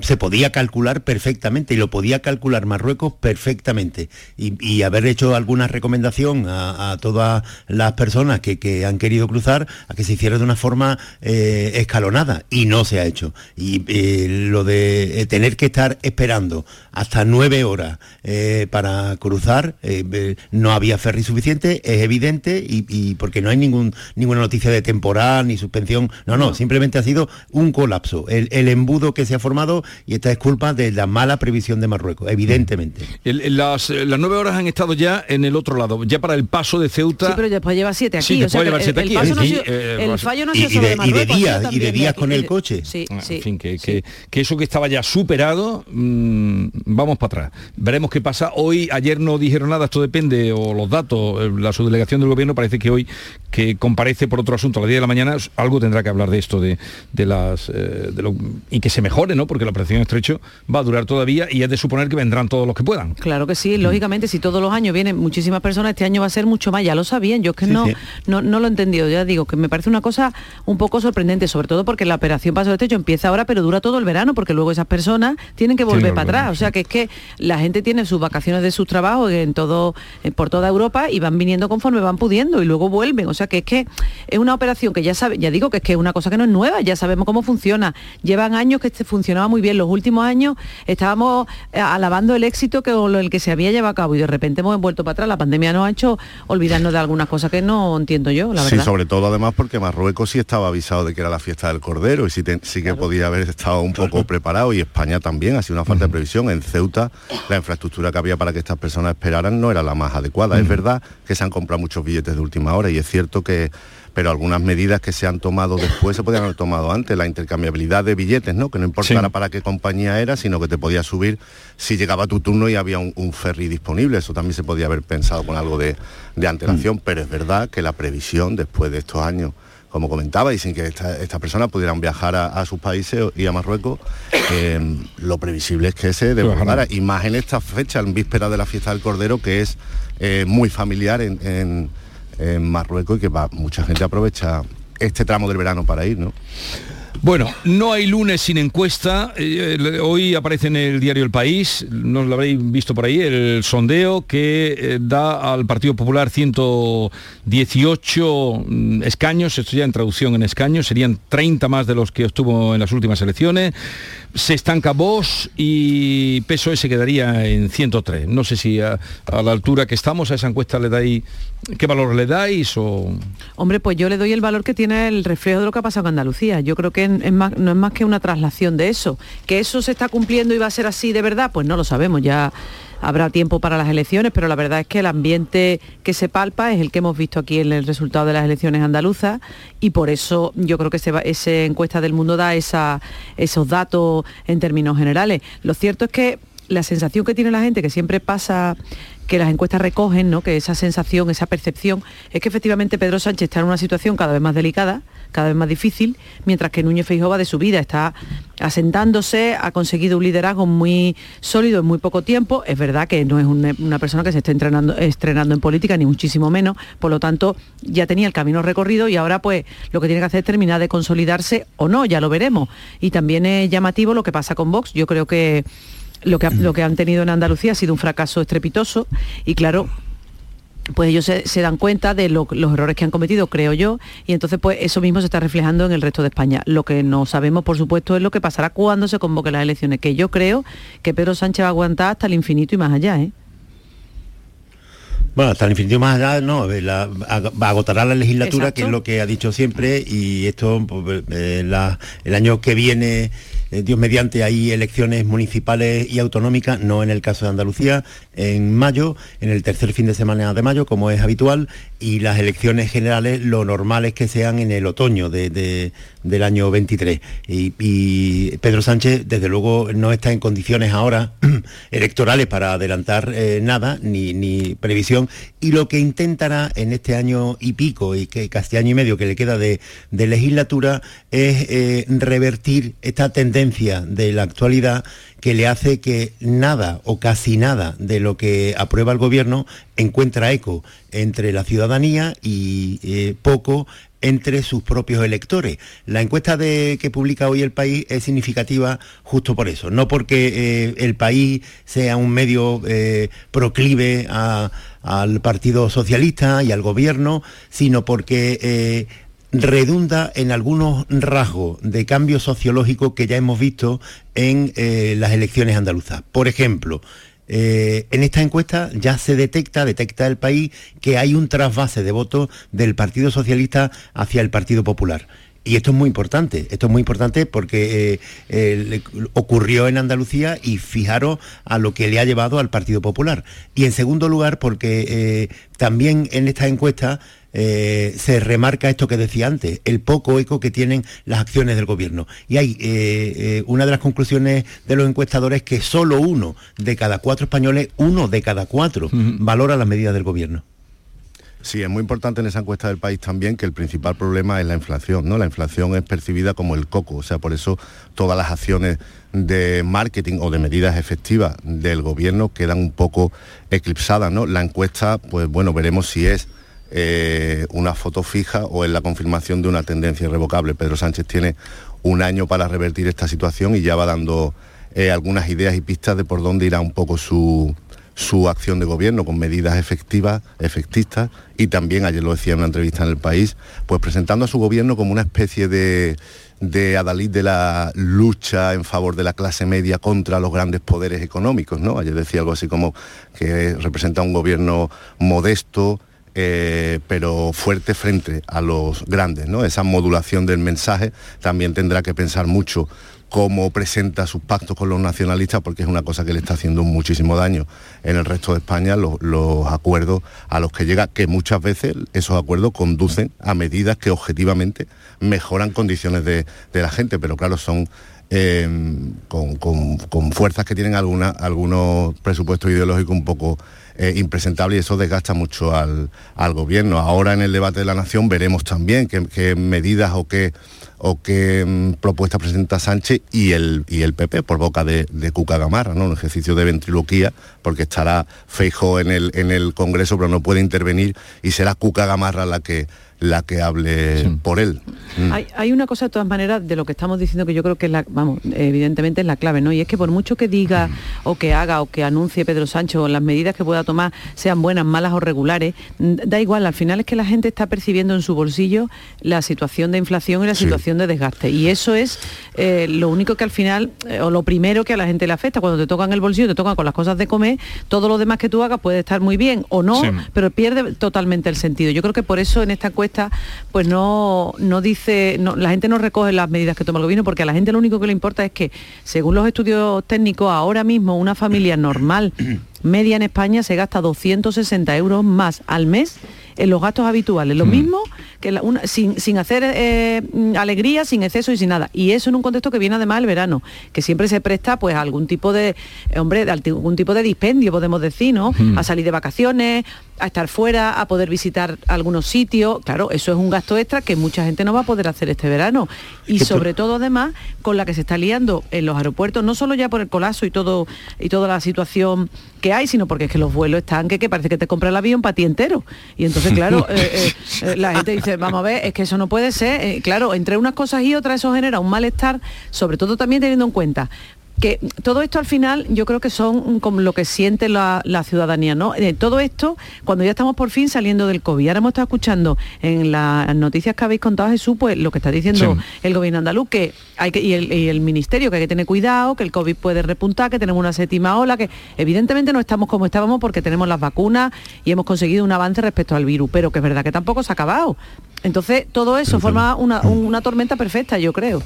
se podía calcular perfectamente y lo podía calcular Marruecos perfectamente y, y haber hecho alguna recomendación a, a todas las personas que, que han querido cruzar a que se hiciera de una forma eh, escalonada y no se ha hecho. Y lo de tener que estar esperando hasta nueve horas para cruzar, no había ferry suficiente, es evidente, y, y porque no hay ningún, ninguna noticia de temporal ni suspensión, no, no, simplemente ha sido un colapso, el, el embudo que se ha formado y esta es culpa de la mala previsión de Marruecos, evidentemente. El- las, eh, las nueve horas han estado ya en el otro lado, ya para el paso de Ceuta. Sí, pero después lleva siete aquí. Sí, o sea después que lleva siete el, el aquí. paso no ha Sí, sido- eh, el pues- fallo no ha y- sido y solo de- de y de días, y de días con el coche. Sí, Ah, sí. En fin, que, que- que eso que estaba ya superado, mm, vamos para atrás. Veremos qué pasa. Hoy, ayer no dijeron nada, esto depende, o los datos, eh, la subdelegación del gobierno parece que hoy, que comparece por otro asunto a las 10 de la mañana, algo tendrá que hablar de esto, de, de las eh, de lo- y que se mejore, ¿no? Porque la operación estrecho va a durar todavía y es de suponer que vendrán todos los que puedan. Claro que sí, lógicamente, si todos los años vienen muchísimas personas, este año va a ser mucho más, ya lo sabían, yo es que Sí, no, sí. no, no lo he entendido, ya digo, que me parece una cosa un poco sorprendente, sobre todo porque la operación Paso de Techo empieza ahora, pero dura todo el verano, porque luego esas personas tienen que volver para atrás, o sea que es que la gente tiene sus vacaciones de sus trabajos en todo, por toda Europa y van viniendo conforme van pudiendo y luego vuelven, o sea que es que es una operación que ya sabe, ya digo que es que es una cosa que no es nueva, ya sabemos cómo funciona, llevan años que este funcionaba muy bien, los últimos años estábamos eh, alabando el éxito que el que se había llevado a cabo y de repente hemos vuelto para atrás, la pandemia nos ha hecho olvidarnos de algunas cosas que no entiendo yo, la sí, sobre todo además porque Marruecos sí estaba avisado de que era la fiesta del Cordero y sí, te- sí que podía haber estado un poco preparado y España también, ha sido una falta de previsión. En Ceuta la infraestructura que había para que estas personas esperaran no era la más adecuada. Es verdad que se han comprado muchos billetes de última hora y es cierto que pero algunas medidas que se han tomado después se podían haber tomado antes, la intercambiabilidad de billetes, ¿no? Que no importara para qué compañía era, sino que te podía subir si llegaba tu turno y había un, ferry disponible. Eso también se podía haber pensado con algo de, antelación, mm. pero es verdad que la previsión después de estos años como comentaba, y sin que estas personas pudieran viajar a, sus países y a Marruecos, eh, lo previsible es que se desbordara, y más en esta fecha, en víspera de la fiesta del Cordero, que es eh, muy familiar en, en Marruecos y que va, mucha gente aprovecha este tramo del verano para ir, ¿no? Bueno, no hay lunes sin encuesta. Eh, hoy aparece en el diario El País, no lo habréis visto por ahí, el sondeo que eh, da al Partido Popular 118 mm, escaños, esto ya en traducción en escaños, serían 30 más de los que obtuvo en las últimas elecciones. Se estanca Vox y PSOE se quedaría en 103. No sé si a, a la altura que estamos a esa encuesta le dais ¿Qué valor le dais? O... Hombre, pues yo le doy el valor que tiene el reflejo de lo que ha pasado en Andalucía. Yo creo que no es más que una traslación de eso. ¿Que eso se está cumpliendo y va a ser así de verdad? Pues no lo sabemos, ya habrá tiempo para las elecciones, pero la verdad es que el ambiente que se palpa es el que hemos visto aquí en el resultado de las elecciones andaluzas y por eso yo creo que esa encuesta del mundo da esos datos en términos generales. Lo cierto es que la sensación que tiene la gente, que siempre pasa que las encuestas recogen, ¿no? que esa sensación, esa percepción, es que efectivamente Pedro Sánchez está en una situación cada vez más delicada, cada vez más difícil, mientras que Núñez Feijóo va de su vida, está asentándose, ha conseguido un liderazgo muy sólido en muy poco tiempo. Es verdad que no es una, persona que se esté entrenando, estrenando en política, ni muchísimo menos, por lo tanto ya tenía el camino recorrido y ahora pues lo que tiene que hacer es terminar de consolidarse o no, ya lo veremos. Y también es llamativo lo que pasa con Vox. Yo creo que lo que, lo que han tenido en Andalucía ha sido un fracaso estrepitoso y claro, pues ellos se, dan cuenta de los errores que han cometido, creo yo, y entonces pues eso mismo se está reflejando en el resto de España. Lo que no sabemos, por supuesto, es lo que pasará cuando se convoquen las elecciones, que yo creo que Pedro Sánchez va a aguantar hasta el infinito y más allá. ¿eh? Bueno, hasta el infinito más allá, no, la, agotará la legislatura, que es lo que ha dicho siempre, y esto, pues, eh, el año que viene eh, Dios mediante, hay elecciones municipales y autonómicas, no en el caso de Andalucía, en mayo, en el tercer fin de semana de mayo, como es habitual, y las elecciones generales lo normal es que sean en el otoño del año 23. Y, Pedro Sánchez, desde luego, no está en condiciones ahora electorales para adelantar eh, nada, ni, previsión, y lo que intentará en este año y pico, y que casi año y medio que le queda de, legislatura, es eh, revertir esta tendencia de la actualidad que le hace que nada o casi nada de lo que aprueba el gobierno encuentra eco entre la ciudadanía y eh, poco entre sus propios electores. La encuesta de, que publica hoy el país es significativa justo por eso, no porque eh, el país sea un medio eh, proclive al Partido Socialista y al gobierno, sino porque redunda en algunos rasgos de cambio sociológico que ya hemos visto en eh, las elecciones andaluzas. Por ejemplo, eh, en esta encuesta ya se detecta, detecta el país, que hay un trasvase de votos del Partido Socialista hacia el Partido Popular. Y esto es muy importante, esto es muy importante porque eh, ocurrió en Andalucía y fijaros a lo que le ha llevado al Partido Popular. Y en segundo lugar porque también en esta encuesta eh, se remarca esto que decía antes, el poco eco que tienen las acciones del gobierno. Y hay eh, eh, una de las conclusiones de los encuestadores es que solo uno de cada cuatro españoles, uno de cada cuatro, valora las medidas del gobierno. Sí, es muy importante en esa encuesta del país también que el principal problema es la inflación, ¿no? La inflación es percibida como el coco, o sea, por eso todas las acciones de marketing o de medidas efectivas del gobierno quedan un poco eclipsadas, ¿no? La encuesta, pues bueno, veremos si es eh, una foto fija o es la confirmación de una tendencia irrevocable. Pedro Sánchez tiene un año para revertir esta situación y ya va dando eh, algunas ideas y pistas de por dónde irá un poco su, su acción de gobierno con medidas efectivas, efectistas y también, ayer lo decía en una entrevista en el país, pues presentando a su gobierno como una especie de, de adalid de la lucha en favor de la clase media contra los grandes poderes económicos, ¿no? Ayer decía algo así como que representa un gobierno modesto, eh, pero fuerte frente a los grandes. ¿no? Esa modulación del mensaje también tendrá que pensar mucho cómo presenta sus pactos con los nacionalistas, porque es una cosa que le está haciendo muchísimo daño en el resto de España, los, acuerdos a los que llega, que muchas veces esos acuerdos conducen a medidas que objetivamente mejoran condiciones de la gente, pero claro, son eh, con, con- con fuerzas que tienen alguna, algunos presupuestos ideológicos un poco eh, impresentables y eso desgasta mucho al, al gobierno. Ahora en el debate de la nación veremos también qué, medidas o qué, o qué mm, propuestas presenta Sánchez y el, y el PP por boca de, de Cuca Gamarra, ¿no? un ejercicio de ventriloquía, porque estará Feijo en el, en el Congreso, pero no puede intervenir y será Cuca Gamarra la que, la que hable por él. Mm. Hay, hay una cosa de todas maneras de lo que estamos diciendo que yo creo que es la, vamos, evidentemente es la clave, ¿no? Y es que por mucho que diga o que haga o que anuncie Pedro Sánchez o las medidas que pueda tomar sean buenas, malas o regulares, mm, da igual, al final es que la gente está percibiendo en su bolsillo la situación de inflación y la situación de desgaste. Y eso es eh, lo único que al final, eh, o lo primero que a la gente le afecta, cuando te tocan el bolsillo, te tocan con las cosas de comer, todo lo demás que tú hagas puede estar muy bien o no, Sí. pero pierde totalmente el sentido. Yo creo que por eso en esta encuesta pues no, no dice, la gente no recoge las medidas que toma el gobierno porque a la gente lo único que le importa es que, según los estudios técnicos, ahora mismo una familia normal media en España se gasta 260 euros más al mes en los gastos habituales, lo mismo que la- una- sin, sin hacer eh, mm, alegría, sin exceso y sin nada. Y eso en un contexto que viene además el verano, que siempre se presta pues a algún tipo de, eh, hombre, de algún tipo de dispendio, podemos decir, ¿no? Mm. A salir de vacaciones, a estar fuera, a poder visitar algunos sitios. Claro, eso es un gasto extra que mucha gente no va a poder hacer este verano. Y sobre todo además con la que se está liando en los aeropuertos, no solo ya por el colapso y todo y toda la situación que hay, sino porque es que los vuelos están que, que parece que te compra el avión para ti entero. Y entonces, claro, eh, eh, eh, la gente dice, vamos a ver, es que eso no puede ser. Eh, claro, entre unas cosas y otras eso genera un malestar, sobre todo también teniendo en cuenta que todo esto al final yo creo que son como lo que siente la, la ciudadanía, ¿no? Eh, todo esto, cuando ya estamos por fin saliendo del COVID, ahora hemos estado escuchando en las noticias que habéis contado, Jesús, pues lo que está diciendo Sí. el gobierno andaluz, que hay que, y el, y el ministerio, que hay que tener cuidado, que el COVID puede repuntar, que tenemos una séptima ola, que evidentemente no estamos como estábamos porque tenemos las vacunas y hemos conseguido un avance respecto al virus, pero que es verdad que tampoco se ha acabado. Entonces, todo eso forma una, una tormenta perfecta, yo creo.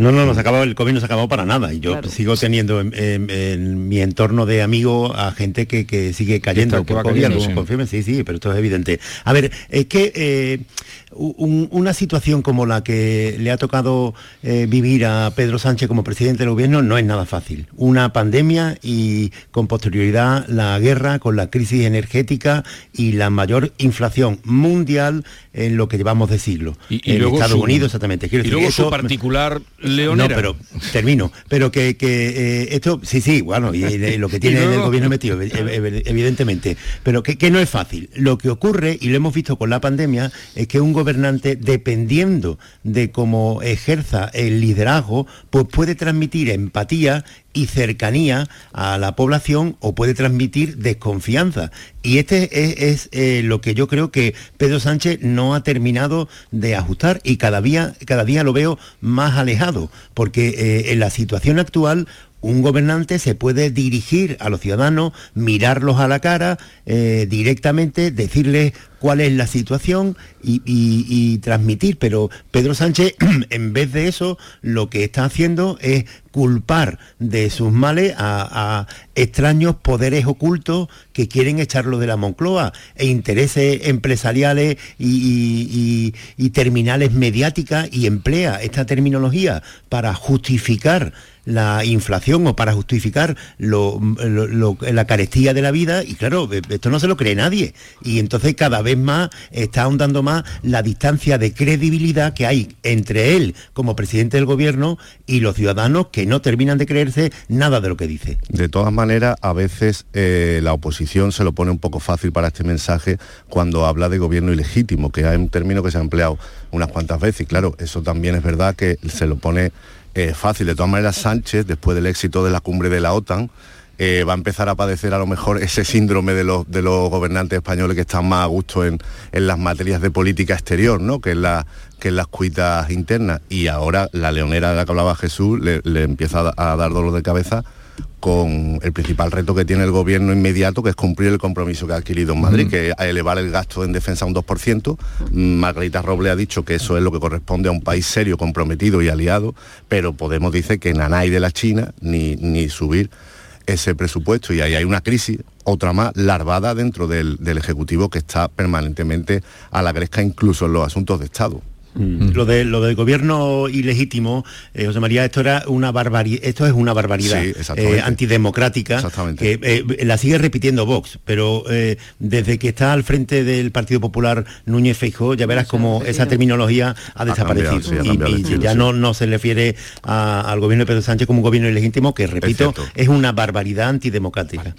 No, no ha acabado, el COVID no se ha acabado para nada. Y yo sigo teniendo en, en- en mi entorno de amigos a gente que, que sigue cayendo Que va por COVID, cayendo, sí. confirmen, sí, sí, pero esto es evidente. A ver, es que eh, un- una situación como la que le ha tocado eh, vivir a Pedro Sánchez como presidente del gobierno no es nada fácil. Una pandemia y con posterioridad la guerra con la crisis energética y la mayor inflación mundial en lo que llevamos de siglo. Y, y en luego Estados su- Unidos exactamente. Quiero y decir, luego su eso- particular leonera. no, pero termino. Pero que, que, eh, esto, sí, sí, bueno, y, lo que tiene luego- el gobierno metido, ev- ev- evidentemente. Pero que, que no es fácil. Lo que ocurre, y lo hemos visto con la pandemia, es que un gobernante, dependiendo de cómo ejerza el liderazgo, pues puede transmitir empatía y cercanía a la población o puede transmitir desconfianza. Y este es, eh, lo que yo creo que Pedro Sánchez no ha terminado de ajustar y cada día, cada día lo veo más alejado, porque eh, en la situación actual un gobernante se puede dirigir a los ciudadanos, mirarlos a la cara eh, directamente, decirles cuál es la situación y, transmitir. Pero Pedro Sánchez, en vez de eso, lo que está haciendo es culpar de sus males a, extraños poderes ocultos que quieren echarlo de la Moncloa e intereses empresariales y, terminales mediáticas y emplea esta terminología para justificar la inflación o para justificar lo- lo- lo- la carestía de la vida y claro, esto no se lo cree nadie y entonces cada vez más está ahondando más la distancia de credibilidad que hay entre él como presidente del gobierno y los ciudadanos que no terminan de creerse nada de lo que dice. De todas maneras, a veces eh, la oposición se lo pone un poco fácil para este mensaje cuando habla de gobierno ilegítimo, que es un término que se ha empleado unas cuantas veces. Y claro, eso también es verdad que se lo pone eh, fácil. De todas maneras, Sánchez, después del éxito de la cumbre de la OTAN, eh, va a empezar a padecer a lo mejor ese síndrome de los, de los gobernantes españoles que están más a gusto en, en las materias de política exterior, ¿no? que, en la, que en las cuitas internas. Y ahora la leonera de la que hablaba Jesús le, le empieza a, a dar dolor de cabeza con el principal reto que tiene el gobierno inmediato, que es cumplir el compromiso que ha adquirido en Madrid, que es elevar el gasto en defensa a un 2%. Margarita Roble ha dicho que eso es lo que corresponde a un país serio, comprometido y aliado, pero Podemos dice que nada hay de la China ni, ni subir ese presupuesto y ahí hay una crisis, otra más, larvada dentro del, del Ejecutivo que está permanentemente a la gresca incluso en los asuntos de Estado. Mm. Lo, de, lo del gobierno ilegítimo, eh, José María, esto era una barbaridad, esto es una barbaridad eh, antidemocrática que eh, la sigue repitiendo Vox, pero desde que está al frente del Partido Popular Núñez Feijóo, ya verás como esa terminología ha desaparecido. y, ya no, no se refiere al gobierno de Pedro Sánchez como un gobierno ilegítimo, que repito, es, una barbaridad antidemocrática.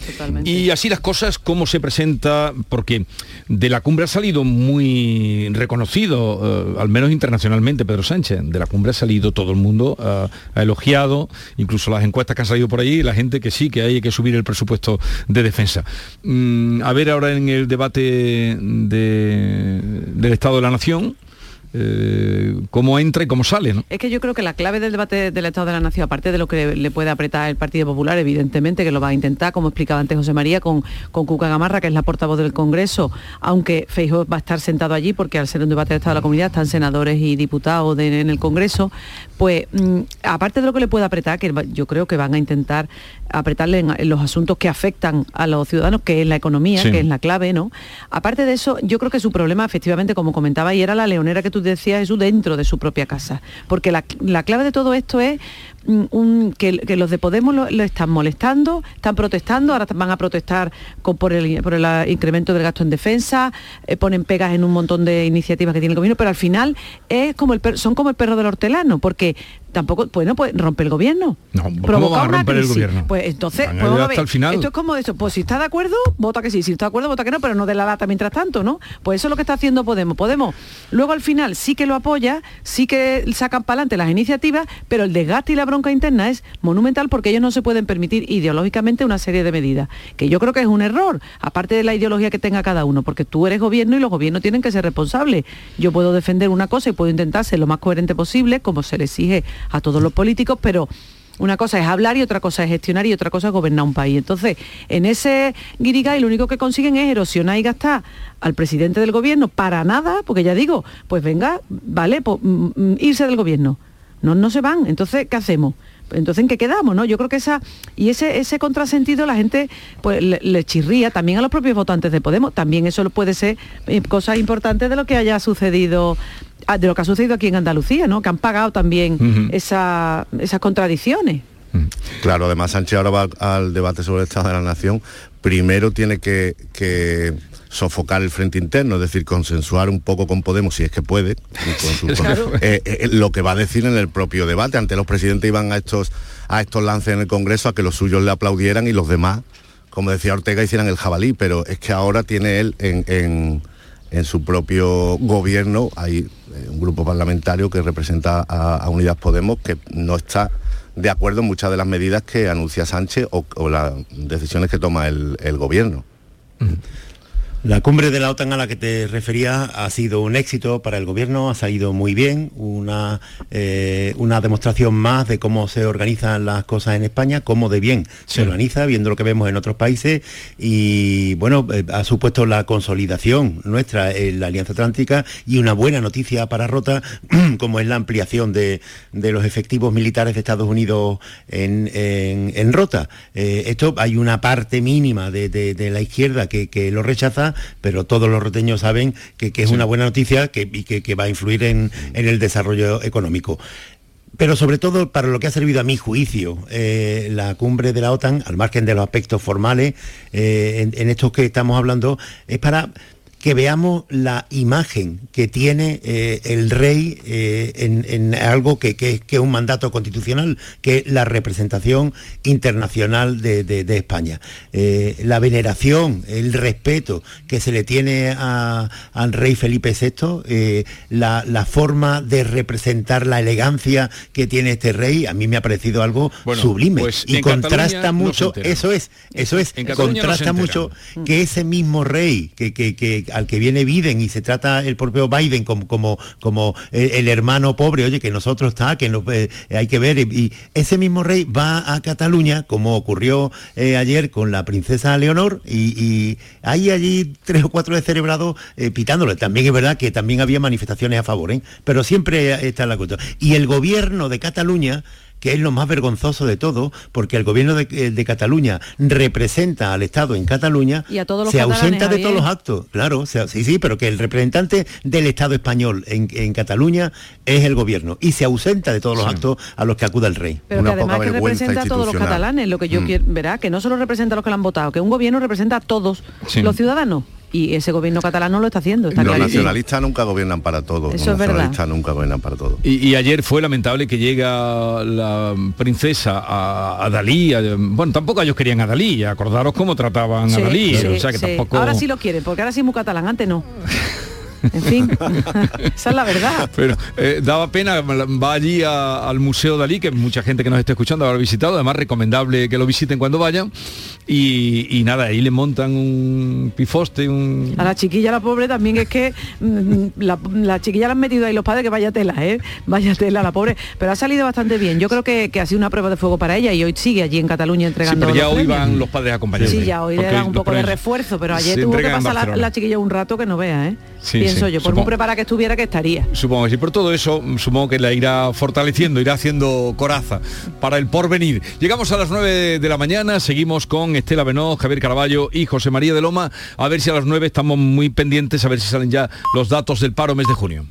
Y así las cosas, ¿cómo se presenta? Porque de la cumbre ha salido muy reconocido, al menos internacionalmente, Pedro Sánchez. De la cumbre ha salido todo el mundo, ha, elogiado, incluso las encuestas que han salido por ahí, la gente que sí, que hay que subir el presupuesto de defensa. Mm, a ver ahora en el debate del Estado de la Nación, eh, cómo entra y cómo sale. ¿no? Es que yo creo que la clave del debate del Estado de la Nación, aparte de lo que le puede apretar el Partido Popular, evidentemente que lo va a intentar, como explicaba antes José María, con, con Cuca Gamarra, que es la portavoz del Congreso, aunque Feijóo va a estar sentado allí, porque al ser un debate del Estado de la Comunidad están senadores y diputados en el Congreso, pues mm, aparte de lo que le puede apretar, que yo creo que van a intentar apretarle en, los asuntos que afectan a los ciudadanos, que es la economía, que es la clave, ¿no? Aparte de eso, yo creo que su problema, efectivamente, como comentaba, y era la leonera que tú decías, es dentro de su propia casa. Porque la, clave de todo esto es mm, que, los de Podemos lo, están molestando, están protestando, ahora van a protestar por, el, incremento del gasto en defensa, eh, ponen pegas en un montón de iniciativas que tiene el gobierno, pero al final es como el son como el perro del hortelano, porque tampoco, pues no puede romper el gobierno. No, ¿cómo va a romper el gobierno? Pues entonces, pues el final. esto es como eso, pues si está de acuerdo, vota que sí, si está de acuerdo, vota que no, pero no de la lata mientras tanto, ¿no? Pues eso es lo que está haciendo Podemos. Podemos, luego al final sí que lo apoya, sí que sacan para adelante las iniciativas, pero el desgaste y la bronca interna es monumental porque ellos no se pueden permitir ideológicamente una serie de medidas, que yo creo que es un error, aparte de la ideología que tenga cada uno, porque tú eres gobierno y los gobiernos tienen que ser responsables. Yo puedo defender una cosa y puedo intentar ser lo más coherente posible, como se le exige a todos los políticos, pero una cosa es hablar y otra cosa es gestionar y otra cosa es gobernar un país. Entonces, en ese guirigay lo único que consiguen es erosionar y gastar al presidente del gobierno para nada, porque ya digo, pues venga, vale, pues, mm, mm, irse del gobierno. No, no se van. Entonces, ¿qué hacemos? entonces en qué quedamos, ¿no? Yo creo que esa y ese ese contrasentido la gente pues le, chirría también a los propios votantes de Podemos, también eso puede ser eh, cosa importante de lo que haya sucedido Ah, de lo que ha sucedido aquí en Andalucía, ¿no? Que han pagado también esas contradicciones. Claro, además Sánchez ahora va al debate sobre el Estado de la Nación. Primero tiene que, sofocar el frente interno, es decir, consensuar un poco con Podemos, si es que puede, eh, eh, lo que va a decir en el propio debate. Ante los presidentes iban a estos, a estos lances en el Congreso a que los suyos le aplaudieran y los demás, como decía Ortega, hicieran el jabalí, pero es que ahora tiene él en en su propio gobierno hay eh, un grupo parlamentario que representa a, Unidas Podemos que no está de acuerdo en muchas de las medidas que anuncia Sánchez o, las decisiones que toma el, gobierno. La cumbre de la OTAN a la que te refería ha sido un éxito para el gobierno, ha salido muy bien, una, eh, una demostración más de cómo se organizan las cosas en España, cómo de bien se organiza, viendo lo que vemos en otros países, y bueno, eh, ha supuesto la consolidación nuestra en la Alianza Atlántica y una buena noticia para Rota, como es la ampliación de, los efectivos militares de Estados Unidos en, Rota. Eh, esto hay una parte mínima de, la izquierda que lo rechaza, pero todos los roteños saben que, es una buena noticia que, y que, va a influir en, el desarrollo económico. Pero sobre todo para lo que ha servido a mi juicio eh, la cumbre de la OTAN, al margen de los aspectos formales, eh, en, estos que estamos hablando, es para que veamos la imagen que tiene eh, el rey eh, en, algo que, es un mandato constitucional, que es la representación internacional de, España. Eh, la veneración, el respeto que se le tiene al rey Felipe VI, la, forma de representar la elegancia que tiene este rey, a mí me ha parecido algo sublime. Pues y contrasta mucho, eso es, eso es, contrasta mucho que ese mismo rey que al que viene Biden y se trata el propio Biden como, como, como el, el hermano pobre, oye, que nosotros está, que no, eh, hay que ver. Y, ese mismo rey va a Cataluña, como ocurrió eh, ayer con la princesa Leonor, y, hay allí tres o cuatro descerebrados eh, pitándole. También es verdad que también había manifestaciones a favor, ¿eh? pero siempre está la cuestión. Y el gobierno de Cataluña que es lo más vergonzoso de todo, porque el gobierno de, eh, de Cataluña representa al Estado en Cataluña, Y a todos los se ausenta de todos los actos, claro, se- sí, sí, pero que el representante del Estado español en, en Cataluña es el gobierno y se ausenta de todos los actos a los que acuda el rey. Pero que además que representa a todos los catalanes, lo que yo Mm. quiero, verá, que no solo representa a los que lo han votado, que un gobierno representa a todos Sí. los ciudadanos. Y ese gobierno catalán no lo está haciendo. Está Los clarísimo. nacionalistas nunca gobiernan para todos. Eso los es verdad. nacionalistas nunca gobiernan para todos. Y, y ayer fue lamentable que llega la princesa a, a Dalí. a- bueno, tampoco ellos querían a Dalí. Acordaros cómo trataban Sí, a Dalí. sí, o sea que sí. tampoco. Ahora sí lo quieren, porque ahora sí es muy catalán, antes no. En fin, esa es la verdad. Pero eh, daba pena, va allí a- al Museo Dalí, que mucha gente que nos esté escuchando habrá visitado, además recomendable que lo visiten cuando vayan. Y, y nada, ahí le montan un pifoste, un... A la chiquilla, la pobre, también es que mm, la, la chiquilla la han metido ahí los padres, que vaya tela, ¿eh? Vaya tela, la pobre. Pero ha salido bastante bien. Yo creo que, que ha sido una prueba de fuego para ella y hoy sigue allí en Cataluña Sí, entregando pero ya los hoy premios. van los padres acompañados. Sí, ya hoy le dan un poco de refuerzo, pero ayer tuvo que pasar la, la chiquilla un rato que no vea, ¿eh? Sí, Pienso sí, yo, por supongo. muy preparada que estuviera que estaría. Supongo que sí, por todo eso mm, supongo que la irá fortaleciendo, irá haciendo coraza para el porvenir. Llegamos a las 9 de la mañana, seguimos con Estela Benó, Javier Caraballo y José María de Loma, a ver si a las 9 estamos muy pendientes, a ver si salen ya los datos del paro mes de junio.